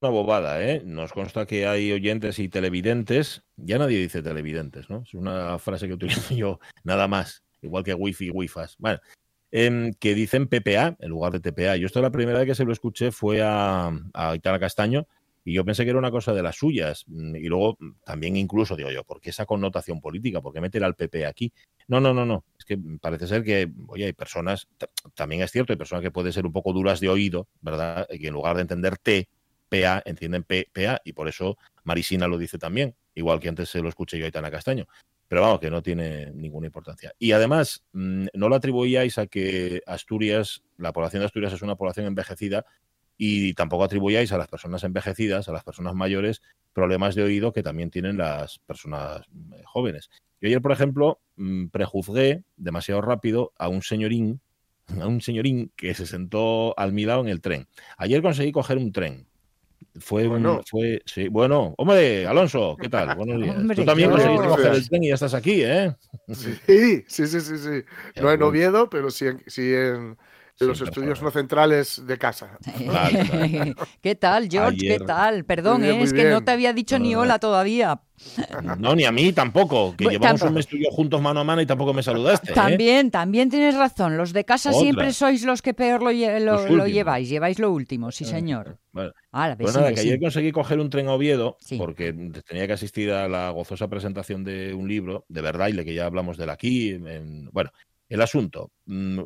una bobada, ¿eh? Nos consta que hay oyentes y televidentes. Ya nadie dice televidentes, ¿no? Es una frase que utilizo yo nada más, igual que wifi y wifas. Bueno, em, que dicen PPA en lugar de TPA. Yo esto la primera vez que se lo escuché fue a, a Itana Castaño y yo pensé que era una cosa de las suyas. Mm, y luego mm, también incluso digo yo, ¿por qué esa connotación política? ¿Por qué meter al PP aquí? No, no, no, no. Es que parece ser que, oye, hay personas, también es cierto, hay personas que pueden ser un poco duras de oído, ¿verdad? Y que en lugar de entender T, PA, entienden PA, y por eso Marisina lo dice también, igual que antes se lo escuché yo a Itana Castaño. Pero vamos, que no tiene ninguna importancia. Y además, mm, no lo atribuíais a que Asturias, la población de Asturias es una población envejecida, y tampoco atribuyáis a las personas envejecidas, a las personas mayores, problemas de oído que también tienen las personas eh, jóvenes. Yo ayer, por ejemplo, mm, prejuzgué demasiado rápido a un señorín, a un señorín que se sentó al mi lado en el tren. Ayer conseguí coger un tren. Fue, bueno. fue, sí, bueno, hombre, Alonso, ¿qué tal? Buenos días. Tú también conseguiste coger el tren y ya estás aquí, ¿eh? Sí, sí, sí, sí, sí. No en Oviedo, pero sí sí en, los estudios no centrales de casa. ¿Qué tal, George? ¿Qué tal? Perdón, ¿eh? es que no te había dicho ni hola todavía. No, ni a mí tampoco, que llevamos un estudio juntos mano a mano y tampoco me saludaste. ¿eh? También, también tienes razón. Los de casa siempre sois los que peor lo, lleváis, lleváis lo último, sí señor. Bueno, pues nada, que ayer conseguí coger un tren a Oviedo porque tenía que asistir a la gozosa presentación de un libro, de verdad, y que ya hablamos de él aquí. bueno, el asunto, mm,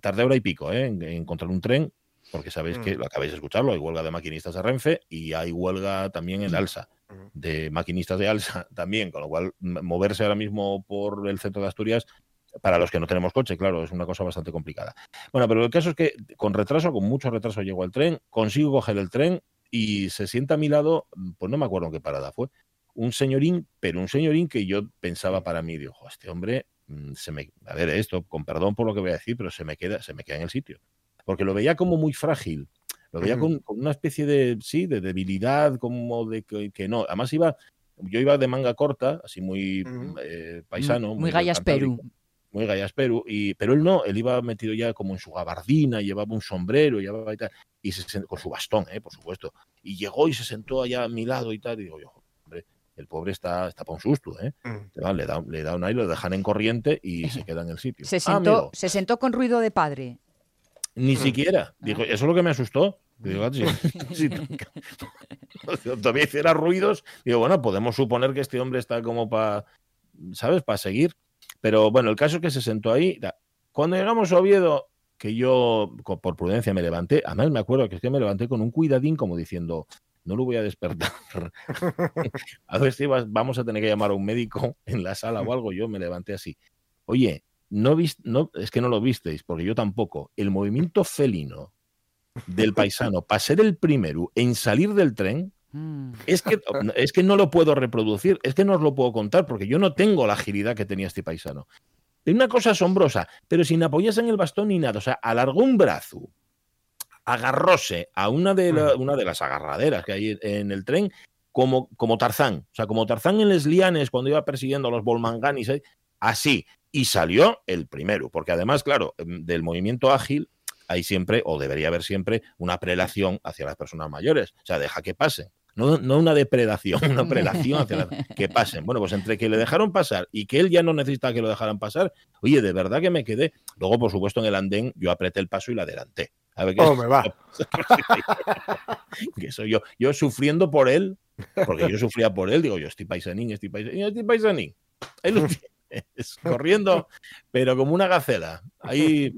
tardé hora y pico ¿eh? en, encontrar un tren, porque sabéis que, mm. lo acabáis de escucharlo, hay huelga de maquinistas de Renfe y hay huelga también en Alsa, de maquinistas de Alsa también, con lo cual moverse ahora mismo por el centro de Asturias para los que no tenemos coche, claro, es una cosa bastante complicada. Bueno, pero el caso es que con retraso, con mucho retraso llego al tren, consigo coger el tren y se sienta a mi lado, pues no me acuerdo en qué parada fue, un señorín, pero un señorín que yo pensaba para mí, dijo, este hombre Mm, se me, a ver, esto, con perdón por lo que voy a decir, pero se me queda, se me queda en el sitio. Porque lo veía como muy frágil, lo veía con, una especie de, sí, de debilidad, como de que, no. Además iba, yo iba de manga corta, así muy eh, paisano. Muy, muy gallas Perú. Muy gallas Perú, y, pero él no, él iba metido ya como en su gabardina, llevaba un sombrero, llevaba y tal, y se, con su bastón, eh, por supuesto. Y llegó y se sentó allá a mi lado y tal, y digo yo, el pobre está, está para un susto, ¿eh? Mm. Le, da, le da un aire, lo dejan en corriente y se queda en el sitio. Se ah, sentó, se sentó con ruido de padre. Ni mm. siquiera. Dijo, eso es lo que me asustó. Digo, ah, si, todavía hiciera ruidos, digo, bueno, podemos suponer que este hombre está como para, ¿sabes? Para seguir. Pero bueno, el caso es que se sentó ahí. Cuando llegamos a Oviedo, que yo por prudencia me levanté, además me acuerdo que es que me levanté con un cuidadín como diciendo, no lo voy a despertar. a ver si vamos a tener que llamar a un médico en la sala o algo. Yo me levanté así. Oye, no, no es que no lo visteis, porque yo tampoco. El movimiento felino del paisano para ser el primero en salir del tren, mm. es que, es que no lo puedo reproducir, es que no os lo puedo contar, porque yo no tengo la agilidad que tenía este paisano. Es una cosa asombrosa, pero sin apoyarse en el bastón ni nada. O sea, alargó un brazo, agarróse a una de, una de las agarraderas que hay en el tren como, como Tarzán. O sea, como Tarzán en Les Lianes cuando iba persiguiendo a los Bolmanganis, ¿eh? así. Y salió el primero, porque además, claro, em, del movimiento ágil hay siempre, o debería haber siempre, una prelación hacia las personas mayores. O sea, deja que pasen. No, no, una depredación, una prelación hacia las, que pasen. Bueno, pues entre que le dejaron pasar y que él ya no necesita que lo dejaran pasar, oye, de verdad que me quedé. Luego, por supuesto, en el andén yo apreté el paso y la adelanté. A ver qué oh, me va. que soy yo. Yo sufriendo por él, porque yo sufría por él, digo yo, estoy paisanín, estoy paisanín, estoy paisanín. Ahí lo tienes, corriendo, pero como una gacela. Ahí,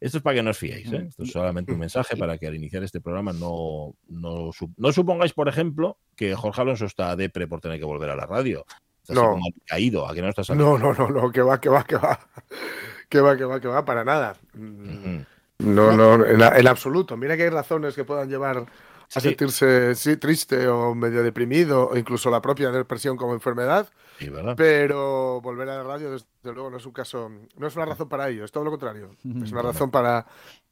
esto es para que no os fiéis. ¿eh? Esto es solamente un mensaje para que al iniciar este programa no, no, no supongáis, por ejemplo, que Jorge Alonso está depre por tener que volver a la radio. no. caído, ¿a que no estás No, no, no, no, que va, que va, que va. Que va, que va, que va, para nada. No, no, en, absoluto. Mira que hay razones que puedan llevar a sentirse sí, triste o medio deprimido, o incluso la propia depresión como enfermedad. pero volver a la radio, desde luego, no es un caso, no es una razón para ello, es todo lo contrario. Es una razón para,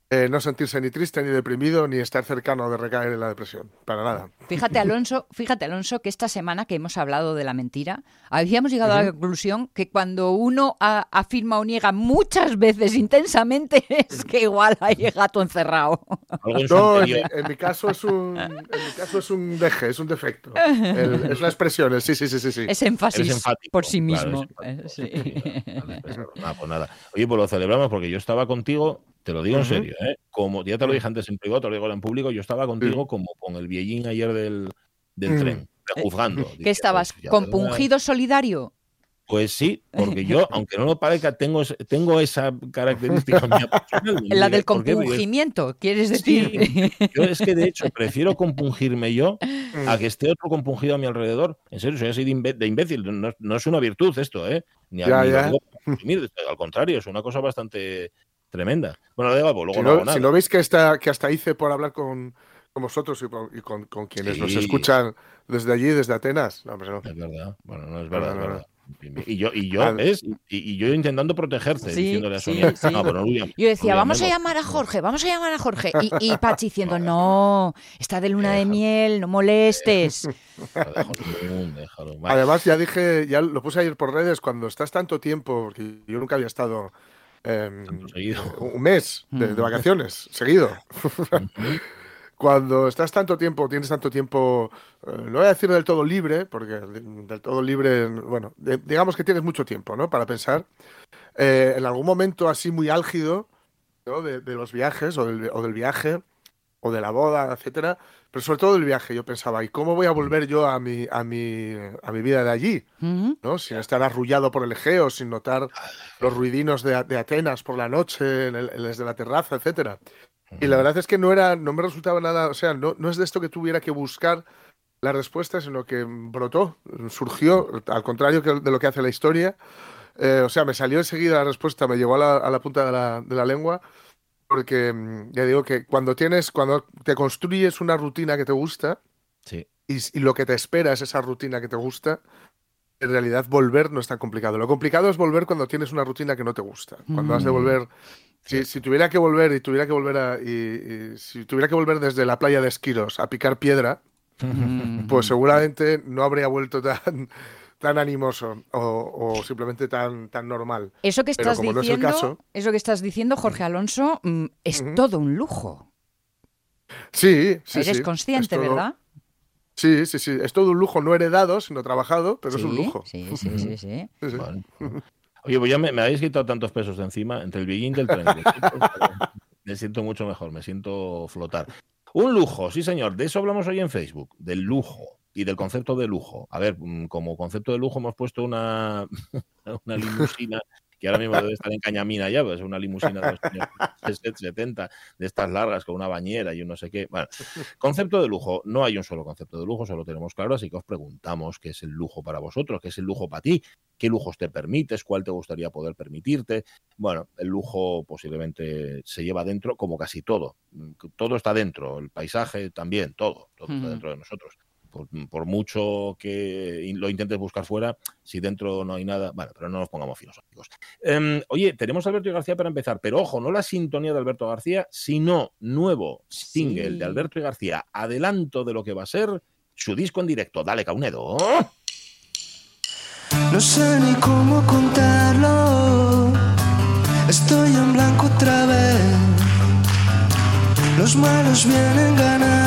eh, no sentirse ni triste ni deprimido ni estar cercano de recaer en la depresión, para nada. Fíjate Alonso, fíjate Alonso que esta semana que hemos hablado de la mentira, habíamos llegado a la conclusión que cuando uno afirma o niega muchas veces intensamente es que igual hay gato encerrado. No, en, mi caso es un, en mi caso es un deje, es un defecto. es la expresión, sí, sí, sí, sí, Es énfasis por sí mismo. Eh, pues nada. Oye, pues lo celebramos porque yo estaba contigo te lo digo en serio, ¿eh? Como ya te lo dije antes en privado, te lo digo en público, yo estaba contigo como con el viejín ayer del, del mm. tren, juzgando. ¿Qué pues estabas? ¿Compungido solidario? Pues sí, porque yo, aunque no lo parezca, tengo, tengo esa característica mía La del compungimiento, ¿quieres decir? yo es que de hecho prefiero compungirme yo a que esté otro compungido a mi alrededor. En serio, soy así de, imbécil. No, es una virtud esto, ¿eh? Ni, a, al contrario, es una cosa bastante, Tremenda. Bueno, de luego si no, Si no veis que, está, que hasta hice por hablar con, vosotros y, con, quienes nos escuchan desde allí, desde Atenas. No, no. Es verdad. Bueno, no es verdad, es verdad. Y yo, y yo, es, y, yo intentando protegerte, diciéndole a Sonia. yo decía, vamos a llamar a Jorge, vamos a llamar a Jorge. Y, y Pachi diciendo, no, está de luna de miel, no molestes. Además, ya dije, ya lo puse ayer por redes, cuando estás tanto tiempo, porque yo nunca había estado Em, un mes de, vacaciones seguido. Cuando estás tanto tiempo, tienes tanto tiempo, eh, no voy a decir del todo libre, porque del todo libre, bueno, digamos que tienes mucho tiempo, ¿no? Para pensar. Eh, en algún momento así muy álgido de, los viajes o del viaje, o de la boda, etcétera, pero sobre todo el viaje. Yo pensaba, ¿y cómo voy a volver yo a mi, a mi, a mi vida de allí? ¿no? Sin estar arrullado por el Egeo, sin notar los ruidinos de, Atenas por la noche, en el, desde la terraza, etcétera. Y la verdad es que no era, no me resultaba nada, o sea, no, no es de esto que tuviera que buscar la respuesta, sino que brotó, surgió, al contrario de lo que hace la historia. Eh, o sea, me salió enseguida la respuesta, me llegó a la, a la punta de la, de la lengua porque mm, ya digo que cuando tienes, cuando te construyes una rutina que te gusta y, lo que te espera es esa rutina que te gusta, en realidad volver no es tan complicado. Lo complicado es volver cuando tienes una rutina que no te gusta. Cuando has de mm. volver, si, tuviera que volver y tuviera que volver a, y, si tuviera que volver desde la playa de Esquiros a picar piedra, pues seguramente no habría vuelto tan tan animoso o, simplemente tan, tan normal. Eso que estás diciendo, eso que estás diciendo, Jorge Alonso, mm, es todo un lujo. Sí, sí. Eres consciente, ¿verdad? Sí, sí, sí. Es todo un lujo no heredado, sino trabajado, pero es un lujo. Sí, sí, sí, sí. Oye, pues ya me, habéis quitado tantos pesos de encima entre el billín del tren. me siento mucho mejor, me siento flotar. Un lujo, sí señor. De eso hablamos hoy en Facebook, del lujo y del concepto de lujo. A ver, mm, como concepto de lujo hemos puesto una, una limusina que ahora mismo debe estar en Cañamina ya, pues una limusina de los años 70, de estas largas con una bañera y un no sé qué. Bueno, concepto de lujo, no hay un solo concepto de lujo, solo tenemos claro, así que os preguntamos qué es el lujo para vosotros, qué es el lujo para ti, qué lujos te permites, cuál te gustaría poder permitirte. Bueno, el lujo posiblemente se lleva dentro como casi todo, todo está dentro, el paisaje también, todo, todo está dentro de nosotros por, mucho que lo intentes buscar fuera, si dentro no hay nada, bueno, pero no nos pongamos filosóficos. Em, oye, tenemos a Alberto García para empezar, pero ojo, no la sintonía de Alberto García, sino nuevo single de Alberto y García, adelanto de lo que va a ser su disco en directo. Dale, Caunedo. No sé ni cómo contarlo, estoy en blanco otra vez. Los malos vienen ganando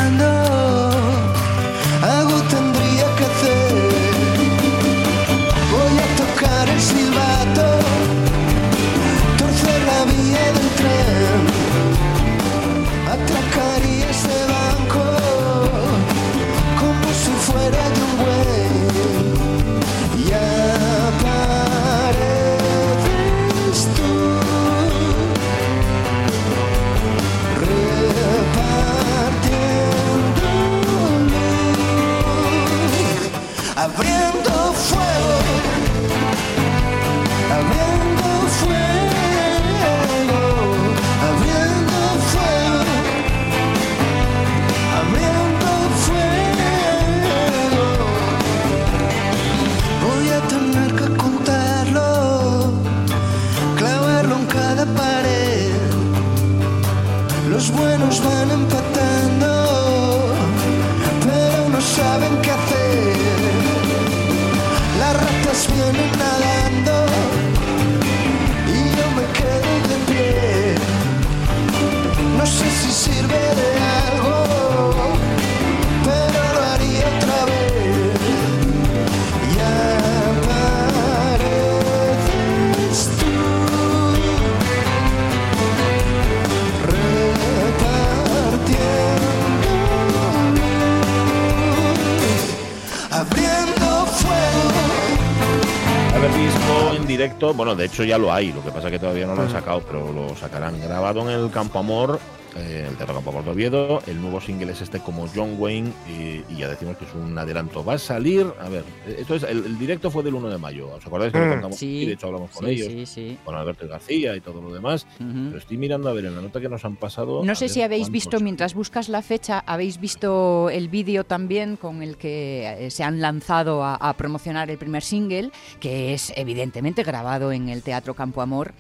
bueno, de hecho ya lo hay, lo que pasa es que todavía no lo han sacado, pero lo sacarán. Grabado en el Campo Amor, eh, el Teatro Campo Amor de Oviedo. El nuevo single es este como John Wayne y, y ya decimos que es un adelanto. Va a salir, a ver, esto es, el, el directo fue del 1 de mayo, ¿os acordáis que lo Mm. contamos Sí, aquí? De hecho hablamos con sí, ellos, sí, sí. con Alberto García y todo lo demás. Pero estoy mirando a ver en la nota que nos han pasado. No sé si habéis cuántos- visto, mientras buscas la fecha, habéis visto el vídeo también con el que eh, se han lanzado a, a promocionar el primer single, que es evidentemente grabado en el Teatro Campo Amor,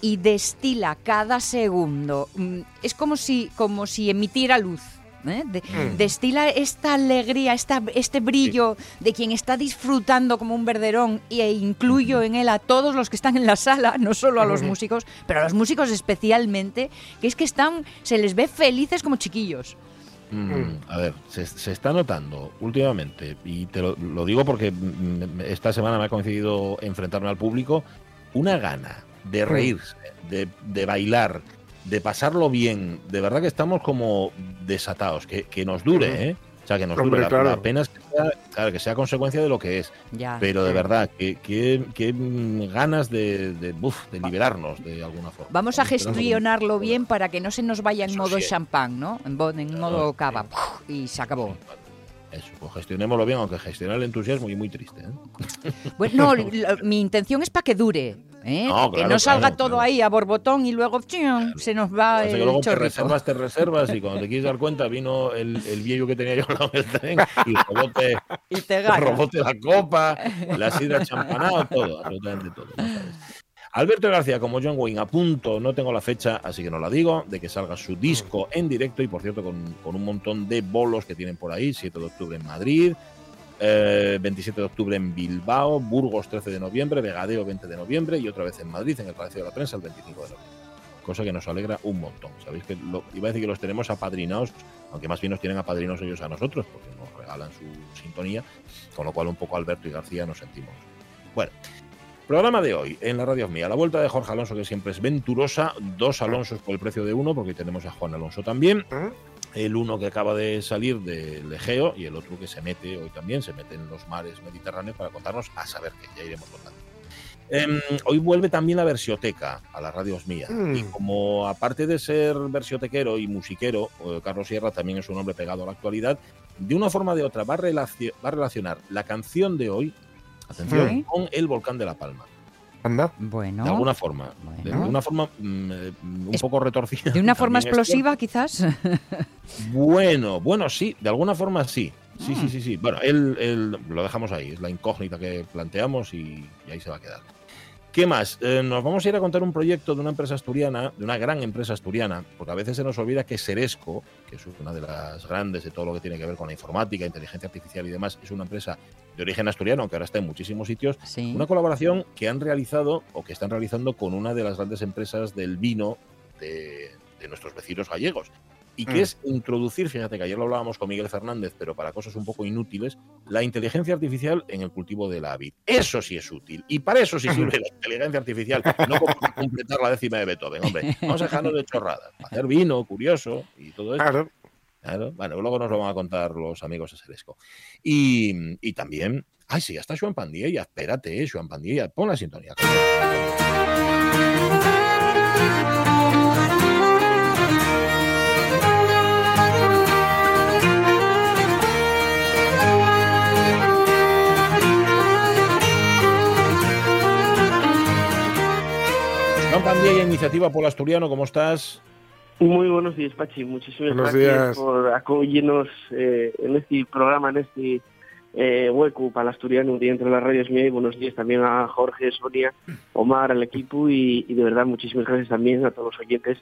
y destila cada segundo. mm, Es como si, como si emitiera luz. ¿eh? De- Destila esta alegría, esta, este brillo de quien está disfrutando como un verderón e incluyo en él a todos los que están en la sala, no solo a los músicos, pero a los músicos especialmente, que es que están, se les ve felices como chiquillos. Mm, a ver, se, se está notando últimamente, y te lo, lo digo porque mm, esta semana me ha coincidido enfrentarme al público, una gana de reírse, de, de bailar, de pasarlo bien. De verdad que estamos como desatados, que, que nos dure, ¿eh? O sea, que nos Hombre, dure. La, claro. la pena es que sea, claro, que sea consecuencia de lo que es. Ya. Pero de verdad, que, que- que, mm, ganas de, de, buf, de liberarnos de alguna forma. Vamos a gestionarlo bien para que no se nos vaya en Eso modo sí. champán, ¿no? En, modo Claro, cava. Y se acabó. Eso, pues gestionémoslo bien, aunque gestionar el entusiasmo y muy triste. ¿eh? Bueno, no, lo- mi intención es para que dure. ¿eh? No, que claro, no salga claro, todo claro. ahí a borbotón y luego ¡chium! se nos va Así que el luego te reservas, te reservas y cuando te quieres dar cuenta vino el, el viejo que tenía yo al lado del tren y robote, Y te robote la copa, la sidra champanada, todo, absolutamente todo. sabes. Alberto García como John Wayne a punto, no tengo la fecha, así que no la digo, de que salga su disco en directo y por cierto con, con un montón de bolos que tienen por ahí, 7 de octubre en Madrid, eh, 27 de octubre en Bilbao, Burgos 13 de noviembre, Vegadeo 20 de noviembre y otra vez en Madrid en el Palacio de la Prensa el 25 de noviembre. Cosa que nos alegra un montón. Sabéis que lo- iba a decir que los tenemos apadrinados, aunque más bien nos tienen apadrinados ellos a nosotros, porque nos regalan su sintonía, con lo cual un poco Alberto y García nos sentimos. Bueno, programa de hoy en la radio mía. La vuelta de Jorge Alonso, que siempre es venturosa, dos Alonsos por el precio de uno, porque tenemos a Juan Alonso también ¿Eh? el uno que acaba de salir del Egeo y el otro que se mete hoy también, se mete en los mares mediterráneos para contarnos a saber qué, ya iremos contando. Em, hoy vuelve también la versioteca a las radios mía. Mm. Y como aparte de ser versiotequero y musiquero, eh, Carlos Sierra también es un hombre pegado a la actualidad, de una forma o de otra va a, va a relacionar la canción de hoy, atención, Sí. con el volcán de La Palma. Anda. Bueno, De alguna forma. De Bueno. una forma mm, eh, un Es- poco retorcida. de una forma explosiva quizás. Bueno, bueno, sí, de alguna forma sí. Sí, Ah. sí, sí, sí. Bueno, él, él- lo dejamos ahí, es la incógnita que planteamos y, y ahí se va a quedar. ¿Qué más? Eh, nos vamos a ir a contar un proyecto de una empresa asturiana, de una gran empresa asturiana, porque a veces se nos olvida que Seresco, que es una de las grandes de todo lo que tiene que ver con la informática, inteligencia artificial y demás, es una empresa de origen asturiano, que ahora está en muchísimos sitios, Sí. una colaboración que han realizado o que están realizando con una de las grandes empresas del vino de, de nuestros vecinos gallegos. Y que Mm. es introducir, fíjate que ayer lo hablábamos con Miguel Fernández, pero para cosas un poco inútiles, la inteligencia artificial en el cultivo de la vid. Eso sí es útil. Y para eso sí sirve la inteligencia artificial, no como para completar la décima de Beethoven. Hombre, vamos a dejarnos de chorradas. Hacer vino, curioso y todo eso. Claro. Claro, bueno, luego nos lo van a contar los amigos de Seresco. Y, y también, ay, sí, ya está Joan Pandiella, espérate, eh, Joan Pandiella, pon la sintonía. Joan Pandiella, Iniciativa Polo Asturiano, ¿cómo estás? Muy buenos días, Pachi. Muchísimas Buenos gracias días. por acogernos eh, en este programa, en este eh, hueco para el asturiano, un día entre las radios mías. Y buenos días también a Jorge, Sonia, Omar, al equipo y, y de verdad muchísimas gracias también a todos los oyentes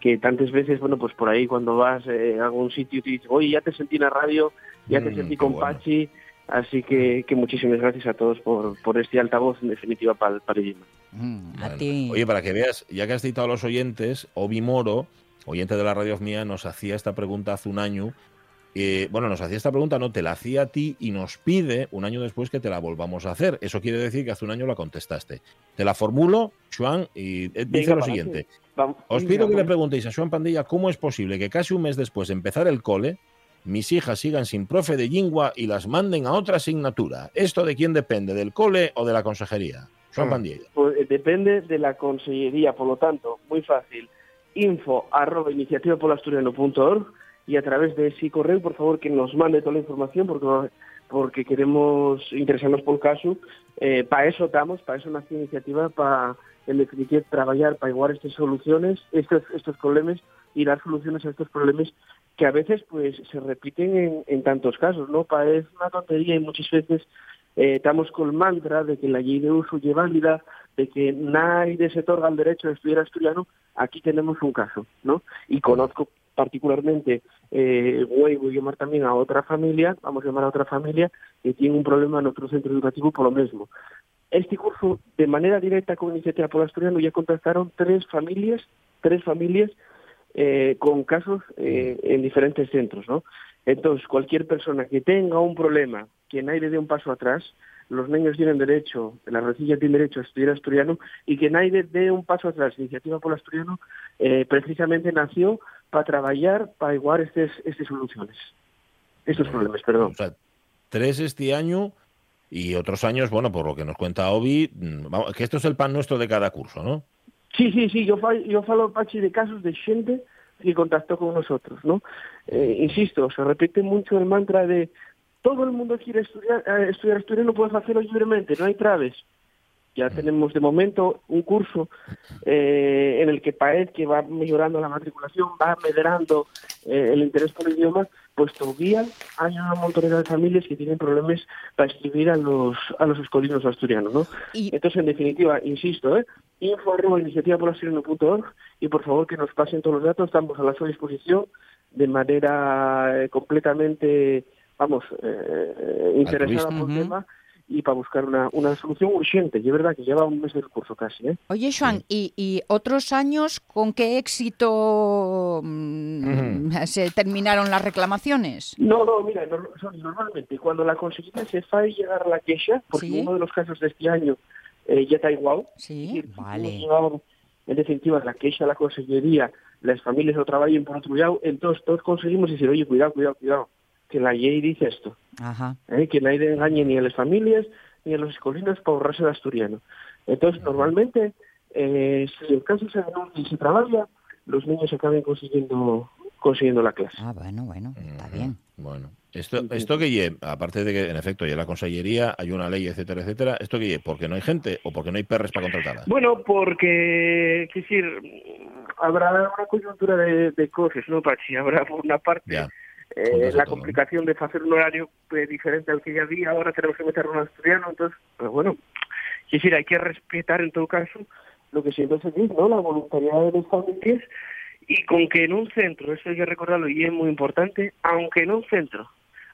que tantas veces, bueno, pues por ahí cuando vas eh, a algún sitio te dices, oye, ya te sentí en la radio, ya te Mm, sentí con bueno. Pachi, así que, que muchísimas gracias a todos por, por este altavoz, en definitiva, para, para el Gima. Mm, a ti. Oye, para que veas, ya que has citado a los oyentes, Obi Moro, oyente de la radio mía, nos hacía esta pregunta hace un año. Eh, bueno, nos hacía esta pregunta, no, te la hacía a ti y nos pide un año después que te la volvamos a hacer. Eso quiere decir que hace un año la contestaste. Te la formulo, Juan, y eh, dice Venga, lo siguiente. Vamos, Os venga, pido que le preguntéis a Joan Pandilla cómo es posible que casi un mes después de empezar el cole, mis hijas sigan sin profe de lingua y las manden a otra asignatura. ¿Esto de quién depende? ¿Del cole o de la consejería? Ah. Pandilla. Pues, eh, depende de la consellería, por lo tanto, muy fácil, info arroba iniciativapolasturiano.org y a través de ese correo, por favor, que nos mande toda la información porque porque queremos interesarnos por el caso. Eh, para eso estamos, para eso nació la iniciativa, para, en definitiva, trabajar para igualar estas soluciones, estos, estos problemas y dar soluciones a estos problemas que a veces pues se repiten en, en tantos casos, ¿no? Parece una tontería y muchas veces eh, estamos con el mantra de que la ley de uso es válida, de que nadie se otorga el derecho de estudiar asturiano, aquí tenemos un caso, ¿no? Y conozco particularmente, eh, voy, voy a llamar también a otra familia, vamos a llamar a otra familia, que tiene un problema en otro centro educativo por lo mismo. Este curso, de manera directa con Iniciativa por Asturiano, ya contactaron tres familias, tres familias eh, con casos eh, en diferentes centros, ¿no? Entonces, cualquier persona que tenga un problema, que nadie le dé un paso atrás, los niños tienen derecho, la recilla tiene derecho a estudiar asturiano y que nadie dé un paso atrás. Iniciativa por Asturiano eh, precisamente nació para trabajar, para igualar estas soluciones, estos problemas, perdón. O sea, tres este año y otros años, bueno, por lo que nos cuenta Obi, mm, que esto es el pan nuestro de cada curso, ¿no? Sí, sí, sí, yo, yo falo, Pachi, de casos de gente que contactó con nosotros, ¿no? Eh, insisto, se repite mucho el mantra de todo el mundo quiere estudiar, eh, estudiar, estudiar, no puedes hacerlo libremente, no hay traves. Ya tenemos de momento un curso eh, en el que parece que va mejorando la matriculación, va medrando eh, el interés por el idioma, pues todavía hay una montonera de familias que tienen problemas para escribir a los, a los escolinos asturianos, ¿no? Y Entonces, en definitiva, insisto, ¿eh? info arroba iniciativa por y por favor que nos pasen todos los datos, estamos a la su disposición de manera eh, completamente, vamos, eh, interesada por el tema y para buscar una, una solución urgente. Y es verdad que lleva un mes del curso casi, ¿eh? Oye, Joan, ¿y, y otros años con qué éxito mm, se terminaron las reclamaciones? No, no, mira, no- normalmente cuando la conseguida se fa llegar a la queja, porque Sí. uno de los casos de este año eh, ya está igual, Sí, vale. En definitiva, la queixa a la consellería, las familias lo trabajen por otro lado, entonces todos conseguimos decir, oye, cuidado, cuidado, cuidado, que la ley dice esto, Ajá. ¿eh? que nadie engañe ni a las familias ni a los escolinos para ahorrarse el asturiano. Entonces, normalmente, eh, si el caso se denuncia y se trabaja, los niños acaben consiguiendo consiguiendo la clase. Ah, bueno, bueno, está bien. Bueno, esto, esto que lle, aparte de que en efecto ya la consellería, hay una ley, etcétera, etcétera, esto que lle, porque no hay gente o porque no hay perres para contratarla. Bueno, porque, es decir, habrá una coyuntura de, de cosas, ¿no, Pachi? Habrá, por una parte, Ya. Eh, la complicación de hacer un horario eh, diferente al que ya había, ahora tenemos que meter un asturiano, entonces, pues bueno, es decir, hay que respetar en todo caso lo que siempre se dice, ¿no? La voluntariedad de las familias y con que en un centro, eso hay que recordarlo y es muy importante, aunque en un centro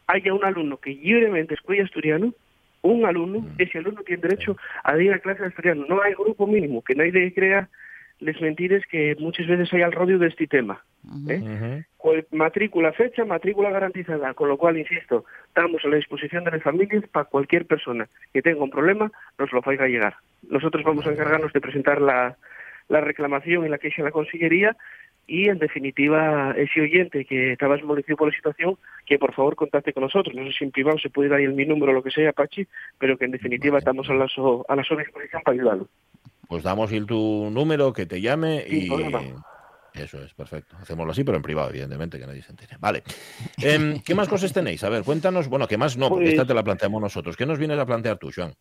haya un alumno que libremente escuche asturiano, un alumno, ese alumno tiene derecho a ir a clase de asturiano. No hay grupo mínimo, que nadie crea les mentiras que muchas veces hay al rodio de este tema. ¿eh? Pues matrícula fecha, matrícula garantizada, con lo cual, insisto, estamos a la disposición de las familias para cualquier persona que tenga un problema, nos lo vaya a llegar. Nosotros vamos a encargarnos de presentar la, la reclamación y la queja a la Consellería y, en definitiva, ese oyente que estaba desmolecido por la situación, que por favor contacte con nosotros. No sé si en privado se puede dar ahí el mi número o lo que sea, Pachi, pero que en definitiva estamos a la, so- a la su disposición para ayudarlo. Pues damos el tu número, que te llame y... Eso es, perfecto. Hacémoslo así, pero en privado, evidentemente, que nadie se entere. Vale. Em, ¿Qué más cosas tenéis? A ver, cuéntanos. Bueno, ¿qué más no? Porque Pues- esta te la planteamos nosotros. ¿Qué nos vienes a plantear tú, Joan?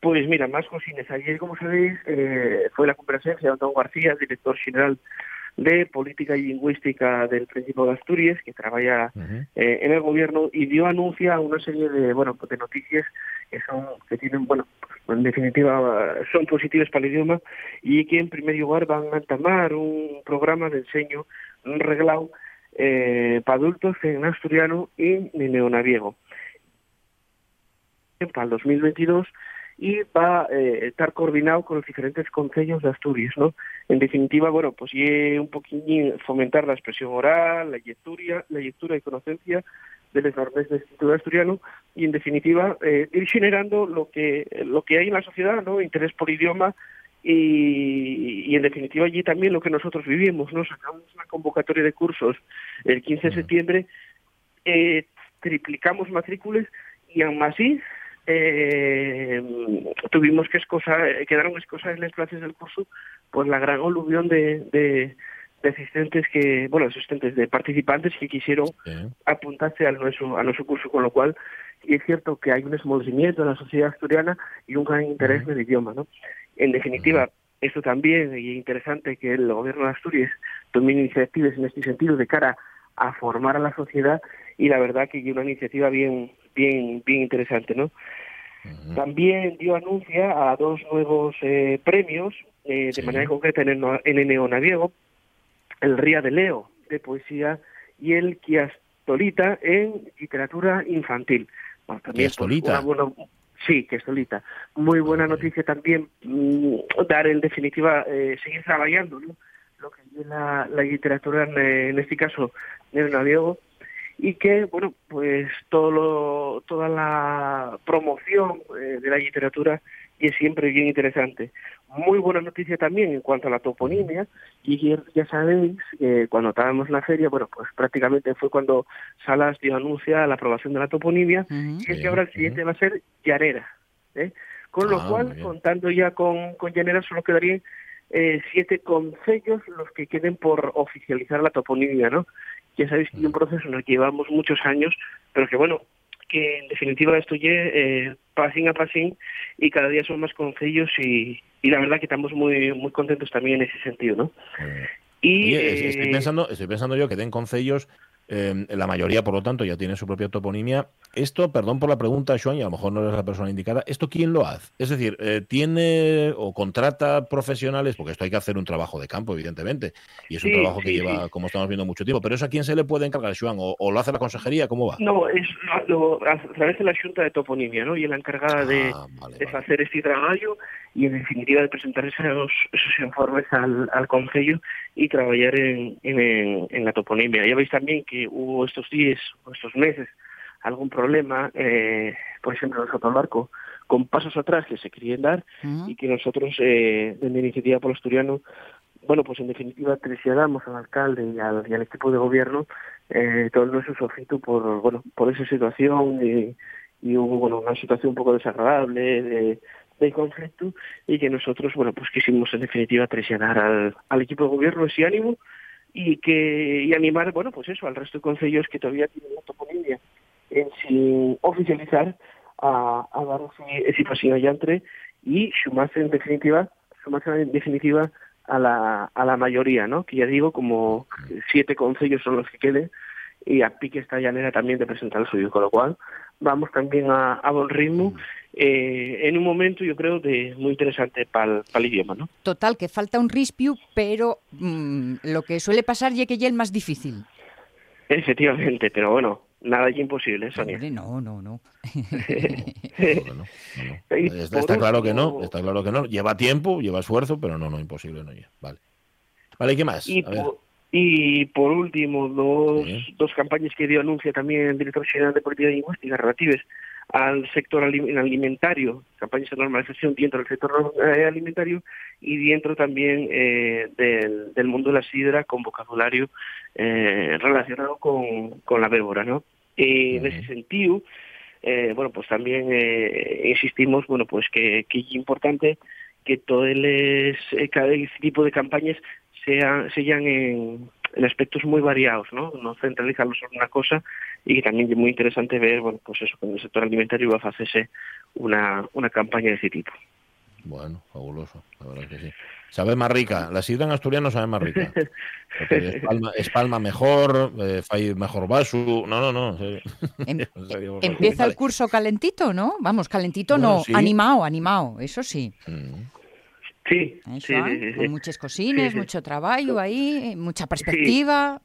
Pues mira, más cosines. Ayer, como sabéis, eh, fue la comparecencia de Antonio García, director general de Política y Lingüística del Principado de Asturias, que trabaja eh, en el gobierno y dio anuncia a una serie de bueno pues de noticias que son que tienen bueno en definitiva son positivas para el idioma y que en primer lugar van a entamar un programa de enseño reglado eh, para adultos en asturiano y en neonaviego para el 2022 y va a eh, estar coordinado con los diferentes consejos de Asturias, ¿no? En definitiva, bueno, pues y un poquín fomentar la expresión oral, la lectura, la lectura y conocencia de las normas del Instituto Asturiano y en definitiva eh, ir generando lo que lo que hay en la sociedad, ¿no? Interés por idioma y, y, en definitiva allí también lo que nosotros vivimos, ¿no? Sacamos una convocatoria de cursos el 15 de septiembre, eh, triplicamos matrículas y aún así eh, tuvimos que escosar, quedaron escosas en las clases del curso pues la gran oluvión de, de, de asistentes que, bueno, asistentes de participantes que quisieron apuntarse a nuestro, a nuestro curso, con lo cual y es cierto que hay un esmolecimiento en la sociedad asturiana y un gran interés en el idioma, ¿no? En definitiva, esto también, y es interesante que el gobierno de Asturias tome iniciativas en este sentido de cara a formar a la sociedad y la verdad que es una iniciativa bien bien bien interesante, ¿no? También dio anuncia a dos nuevos eh, premios, eh, de manera concreta en el, en el neonaviego, el Ría de Leo de poesía y el Quiastolita en literatura infantil. Bueno, también, pues, una buena, sí, Quiastolita. Muy buena noticia también mm, dar en definitiva, eh, seguir trabajando ¿no? lo que es la, la literatura, en, en este caso, neonaviego, y que bueno pues todo lo, toda la promoción eh, de la literatura y es siempre bien interesante muy buena noticia también en cuanto a la toponimia y ya sabéis que cuando estábamos en la feria bueno pues prácticamente fue cuando Salas dio anuncia la aprobación de la toponimia y es que ahora el siguiente va a ser llanera ¿eh? con lo Ah, cual contando ya con, con llanera solo quedarían eh, siete concellos los que queden por oficializar la toponimia, ¿no? Ya sabéis que es un proceso en el que llevamos muchos años, pero que bueno, que en definitiva ya eh, pasín a pasín y cada día son más concellos y, y la verdad que estamos muy muy contentos también en ese sentido, ¿no? Y estoy eh, pensando, estoy pensando yo que den concellos, eh, la mayoría, por lo tanto, ya tiene su propia toponimia. Esto, perdón por la pregunta, Joan, y a lo mejor no eres la persona indicada, ¿esto quién lo hace? Es decir, eh, ¿tiene o contrata profesionales? Porque esto hay que hacer un trabajo de campo, evidentemente, y es un Sí, trabajo que lleva, sí. como estamos viendo, mucho tiempo. Pero ¿eso a quién se le puede encargar, Joan? ¿O, o lo hace la consejería? ¿Cómo va? No, es lo, a través de la Junta de Toponimia, ¿no? Y la encargada de, Ah, vale, de vale. hacer este trabajo y en definitiva de presentar esos, esos informes al, al Concello y trabajar en, en, en la toponimia. Ya veis también que hubo estos días, o estos meses, algún problema, eh, por ejemplo, en Sotomarco, con pasos atrás que se querían dar y que nosotros, eh, desde Iniciativa por Asturiano, bueno, pues en definitiva trasladamos al alcalde y al, y al equipo de gobierno eh, todo nuestro sofrito por, bueno, por esa situación y, y hubo, bueno, una situación un poco desagradable de, de conflicto y que nosotros, bueno, pues quisimos en definitiva traicionar al, al equipo de gobierno ese ánimo y que y animar, bueno, pues eso, al resto de concellos que todavía tienen la toponimia en sin oficializar a, a dar ese, pasillo allantre y sumarse en definitiva, sumarse en definitiva a la, a la mayoría, ¿no? Que ya digo, como siete concellos son los que queden y a pique esta llanera también de presentar el suyo, con lo cual vamos también a, a buen ritmo eh, en un momento yo creo de muy interesante para el idioma, ¿no? Total, que falta un rispiu, pero mm, lo que suele pasar ya que ya el más difícil. Efectivamente, pero bueno, nada es imposible, Sonia. No, no, no. No, no, no, no. Y Está, claro que no, está claro que no. Lleva tiempo, lleva esfuerzo, pero no, no, imposible no ya. Vale. Vale, ¿y qué más? Y A ver. por, y por último, dos, Sí. dos campañas que dio anuncia también el director general de Política Lingüística relativas al sector ali- alimentario, campañas de normalización dentro del sector eh, alimentario y dentro también eh, del, del mundo de la sidra con vocabulario eh, relacionado con, con la bébora, ¿no? Y en ese sentido, eh, bueno, pues también eh, insistimos, bueno, pues que, que es importante que todo el, cada tipo de campañas sean, sean en, en aspectos muy variados, ¿no? No centralizarlos en una cosa y también es muy interesante ver, bueno, pues eso, que en el sector alimentario va a hacerse una, una campaña de ese tipo. Bueno, fabuloso, la verdad que sí. Sabe más rica, la sidra en asturiano sabe más rica. Espalma, espalma mejor, eh, fai mejor vaso. No, no, no. en serio. Em- En serio, vos Empieza el curso calentito, ¿no? Vamos, calentito Bueno, no, sí. animado, animado, eso sí. Mm. Sí, ¿eh, sí, Joan? sí, sí, sí. Con muchas cosines, Sí, sí. mucho trabajo ahí, mucha perspectiva.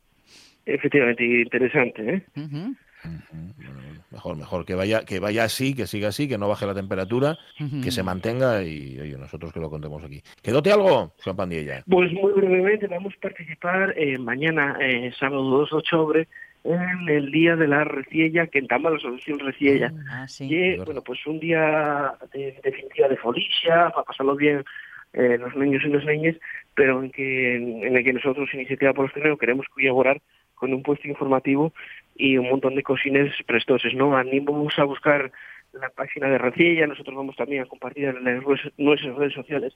Efectivamente, interesante, ¿eh? Ujú, Bueno, bueno, Mejor, mejor. Que vaya, que vaya así, que siga así, que no baje la temperatura, que se mantenga y oye, nosotros que lo contemos aquí. ¿Quedóte algo, Juan Pandilla? Pues muy brevemente vamos a participar eh, mañana, eh, sábado 2 de octubre, en el Día de la Reciella, que entama la Asociación Reciella. Ah, sí. Y, bueno, pues un día de, definitiva de folicia, para pasarlo bien eh, los niños y las niñas, pero en, que, en el que nosotros, Iniciativa por los Teneros, queremos colaborar con un puesto informativo y un montón de cosines prestoses, ¿no? Animamos a buscar la página de Reciella, nosotros vamos también a compartir en las nuestras redes sociales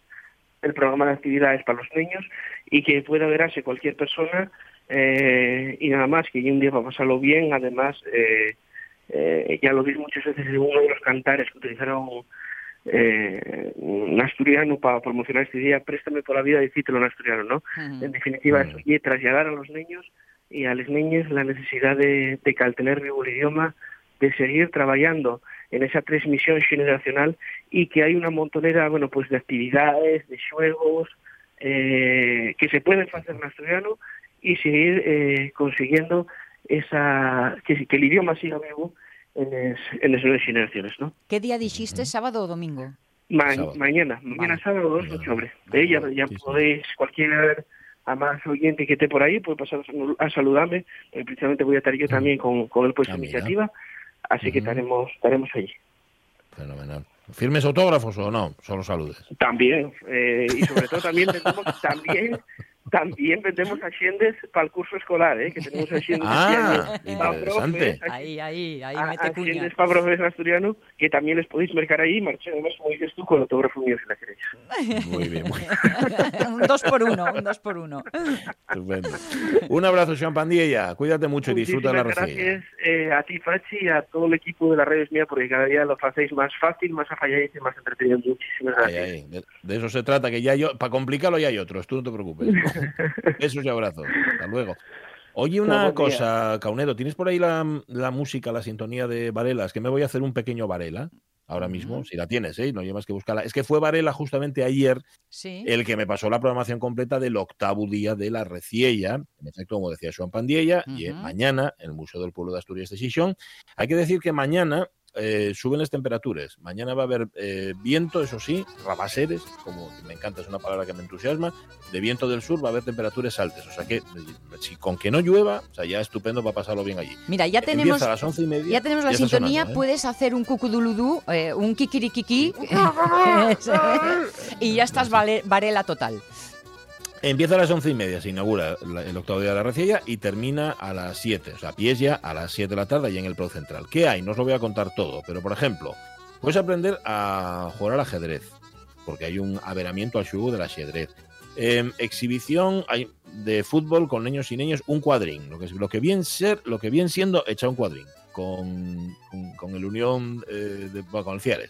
el programa de actividades para los niños y que pueda verse cualquier persona eh, y nada más, que un día para pasarlo bien, además... Eh, eh, ya lo vi muchas veces en uno de los cantares que utilizaron eh, un asturiano para promocionar este día, préstame por la vida, decítelo en asturiano, ¿no? En definitiva, eso, y trasladar a los niños y a las niñas la necesidad de, de que al tener vivo el idioma, de seguir trabajando en esa transmisión generacional y que hay una montonera, bueno, pues de actividades, de juegos, eh, que se pueden hacer en asturiano y seguir eh, consiguiendo esa que, que el idioma siga vivo en las, nuevas generaciones, ¿no? ¿Qué día dijiste, sábado o domingo? Ma- Sábado. Mañana, mañana Vale. sábado 2 de octubre. Eh, ya ya Sí, sí. podéis, cualquier más oyente que esté por ahí, puede pasar a sal- a saludarme. porque precisamente voy a estar yo también con, con el puesto Ah, iniciativa, así que estaremos, estaremos allí. Fenomenal. ¿Firmes autógrafos o no? Solo saludes. También, eh, y sobre todo también vendemos, también, también vendemos asciendes para el curso escolar, ¿eh? que tenemos asciendes Ah, interesante. profes, Ahí, ahí, ahí, a- mete cuña. para profes asturiano, que también les podéis mercar ahí y marchar además, como dices tú, con autógrafo mío si la queréis. Muy bien, muy un dos por uno, un dos por uno. estupendo. Un abrazo, Juan Pandilla. Cuídate mucho y disfruta la Muchísimas receta. gracias eh, a ti, Fachi, y a todo el equipo de las redes mías, porque cada día lo hacéis más fácil, más afalláis y más entretenido. Muchísimas Ay, gracias. ay, de, de eso se trata, que ya yo, para complicarlo ya hay otros, tú no te preocupes. Besos y abrazos. Hasta luego. Oye, una día. cosa, Caunedo, ¿tienes por ahí la, la música, la sintonía de Varela? Es que me voy a hacer un pequeño Varela ahora mismo, si la tienes, ¿eh? No llevas que buscarla. Es que fue Varela justamente ayer Sí. el que me pasó la programación completa del octavo día de la Reciella, en efecto, como decía Joan Pandiella, y mañana en el Museo del Pueblo de Asturias de Xixón. Hay que decir que mañana eh, suben las temperaturas. Mañana va a haber eh, viento, eso sí, rabaseres, como me encanta, es una palabra que me entusiasma, de viento del sur va a haber temperaturas altas. O sea que, eh, si con que no llueva, o sea, ya estupendo para pasarlo bien allí. Mira, ya tenemos, a las once y media. ya tenemos la sintonía, sonando, ¿eh? puedes hacer un cucuduludú, eh, un kikirikiki, y ya estás vale- Varela total. Empieza a las once y media, se inaugura el octavo día de la Reciella y termina a las 7. O sea, pies ya a las 7 de la tarde y en el Pro Central. ¿Qué hay? No os lo voy a contar todo, pero por ejemplo, puedes aprender a jugar al ajedrez, porque hay un averamiento al juego del ajedrez. Em, exhibición de fútbol con niños y niños, un cuadrín, lo que, lo que bien ser, lo que bien siendo, echar un cuadrín con, con, con el Unión eh, de, bueno, con el.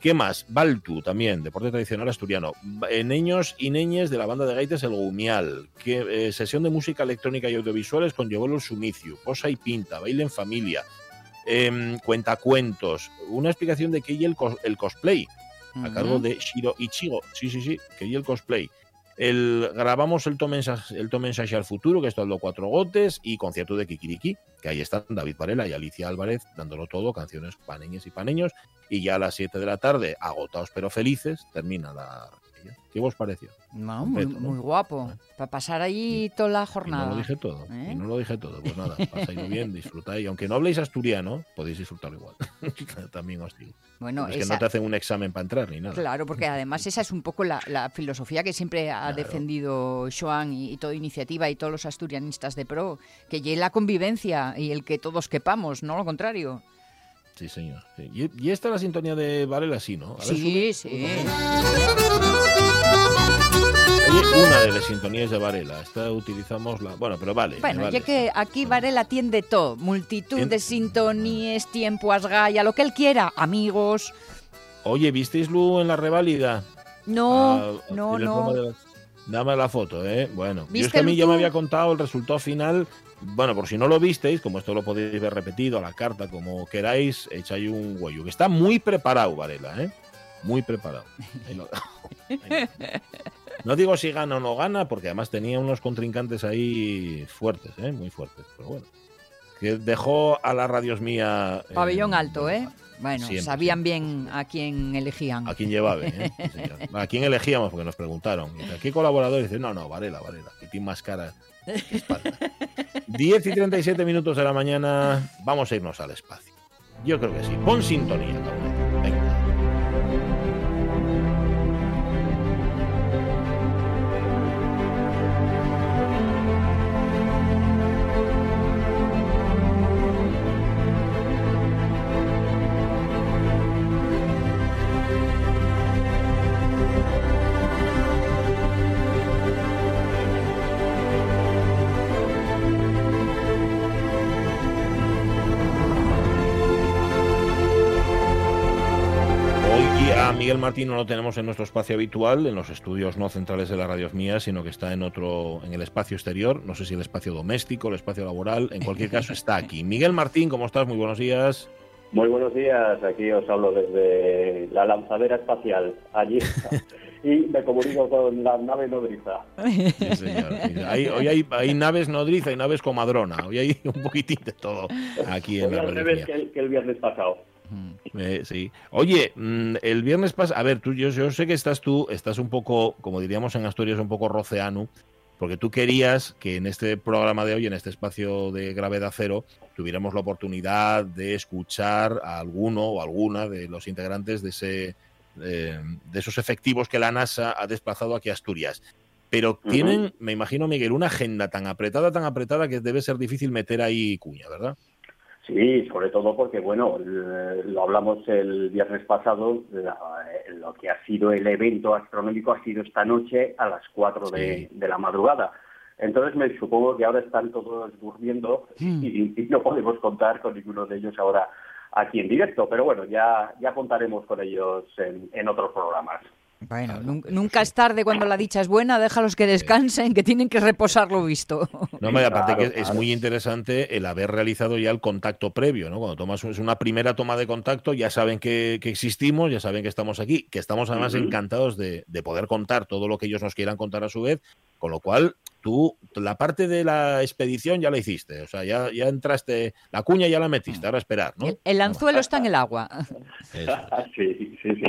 ¿Qué más? Baltu también, deporte tradicional asturiano. Eh, niños y niñas de la banda de gaitas El Gumial. Que, eh, sesión de música electrónica y audiovisuales con Llevolo Sumicio. Posa y pinta, baile en familia. em, cuentacuentos. Una explicación de qué y el, cos- el cosplay a cargo de Shiro Ichigo. Sí, sí, sí, que y el cosplay. El, grabamos el Tome Ensa- el Ensayo al Futuro, que está dando cuatro gotes, y concierto de Kikiriki, que ahí están David Varela y Alicia Álvarez dándolo todo, canciones paneñas y paneños, y ya a las 7 de la tarde, agotados pero felices, termina la... ¿Qué os pareció? No, muy, ¿no? muy guapo. Para pasar allí toda la Y no jornada. lo dije todo, ¿Eh? y no lo dije todo, pues nada, pasáis bien, disfrutáis, aunque no habléis asturiano, podéis disfrutarlo igual. También os digo. Bueno, es que esa- no te hacen un examen para entrar ni nada. Claro, porque además esa es un poco la, la filosofía que siempre ha Claro. defendido Joan y, y toda iniciativa y todos los asturianistas de pro, que llegue la convivencia y el que todos quepamos, no lo contrario. Sí, señor. sí. Y, y esta es la sintonía de Varela, sí, ¿no? A Sí, sí. Una de las sintonías de Varela. Esta utilizamos la. Bueno, pero vale. Bueno, vale. ya que aquí Varela tiende todo, multitud de sintonías, tiempo, asgaya, lo que él quiera, amigos. Oye, ¿visteis Lu en la reválida? No, Ah, no, tiene no. de- Dame la foto, ¿eh? Bueno, yo es ¿Viste que a mí ya me había contado el resultado final. Bueno, por si no lo visteis, como esto lo podéis ver repetido a la carta, como queráis, echáis un huello. Que está muy preparado, Varela, ¿eh? Muy preparado. Ahí lo. Ahí. No digo si gana o no gana, porque además tenía unos contrincantes ahí fuertes, ¿eh? Muy fuertes. Pero bueno. Que dejó a la radios mía. eh, Pabellón alto, ¿eh? Bueno, Siempre, sabían bien a quién elegían. A quién llevaba, ¿eh? Sí. ¿A quién elegíamos? Porque nos preguntaron. Dice, ¿Qué colaborador? Y dice, no, no, Varela, Varela, que tiene más cara. 10 y 37 minutos de la mañana, vamos a irnos al espacio. Yo creo que sí. Pon sintonía, cabrón. Martín no lo tenemos en nuestro espacio habitual, en los estudios no centrales de la radios mías, sino que está en otro, en el espacio exterior. No sé si el espacio doméstico, el espacio laboral. En cualquier caso, está aquí. Miguel Martín, ¿cómo estás? Muy buenos días. Muy buenos días, aquí os hablo desde la lanzadera espacial, allí, y me comunico con la nave nodriza. Sí, señor. Hay- hoy hay, hay naves nodriza y naves comadrona. Hoy hay un poquitín de todo aquí en Hoy la al radio revés mía. que el, que el viernes pasado. Eh, sí. Oye, mm, el viernes pasado, a ver, tú, yo, yo sé que estás tú, estás un poco, como diríamos en Asturias, un poco roceano, porque tú querías que en este programa de hoy, en este espacio de gravedad cero, tuviéramos la oportunidad de escuchar a alguno o alguna de los integrantes de ese eh, de esos efectivos que la NASA ha desplazado aquí a Asturias. Pero tienen, me imagino, Miguel, una agenda tan apretada, tan apretada que debe ser difícil meter ahí cuña, ¿verdad? Sí, sobre todo porque, bueno, lo hablamos el viernes pasado, lo que ha sido el evento astronómico ha sido esta noche a las 4 de, de la madrugada. Entonces me supongo que ahora están todos durmiendo y, y no podemos contar con ninguno de ellos ahora aquí en directo, pero bueno, ya, ya contaremos con ellos en, en otros programas. Bueno, nunca es tarde cuando la dicha es buena, déjalos que descansen, que tienen que reposar lo visto. No, hombre, aparte Claro, que es claro. muy interesante el haber realizado ya el contacto previo, ¿no? Cuando tomas es una primera toma de contacto, ya saben que, que existimos, ya saben que estamos aquí, que estamos además encantados de, de poder contar todo lo que ellos nos quieran contar a su vez, con lo cual tú la parte de la expedición ya la hiciste, o sea, ya, ya entraste, la cuña ya la metiste, ahora a esperar, ¿no? El, el anzuelo está en el agua. Eso. sí, sí, sí.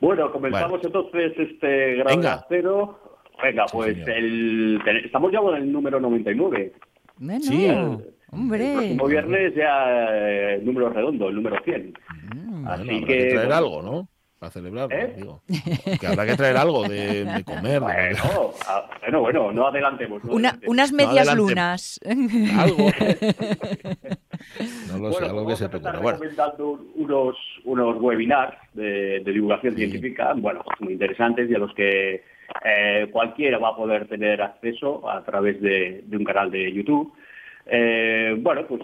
Bueno, comenzamos entonces este Venga. gravedad cero. Venga, Sí, pues el, ten- estamos ya con el número 99. Bueno, Sí. El hombre. próximo viernes ya eh, el número redondo, el número 100. Mm. Así Bueno, que, que traer bueno. algo, ¿no? Para celebrarlo, ¿Eh? digo. Que habrá que traer algo de, de comer. de- Bueno, ah, bueno, bueno, no adelantemos. no Una- adelantemos. unas medias adelante. lunas. algo. No lo sé, Bueno, algo que se a te ocurra. Bueno, recomendando unos, unos webinars de, de divulgación Sí. científica, bueno, muy interesantes y a los que eh, cualquiera va a poder tener acceso a través de, de un canal de YouTube. Eh, bueno, pues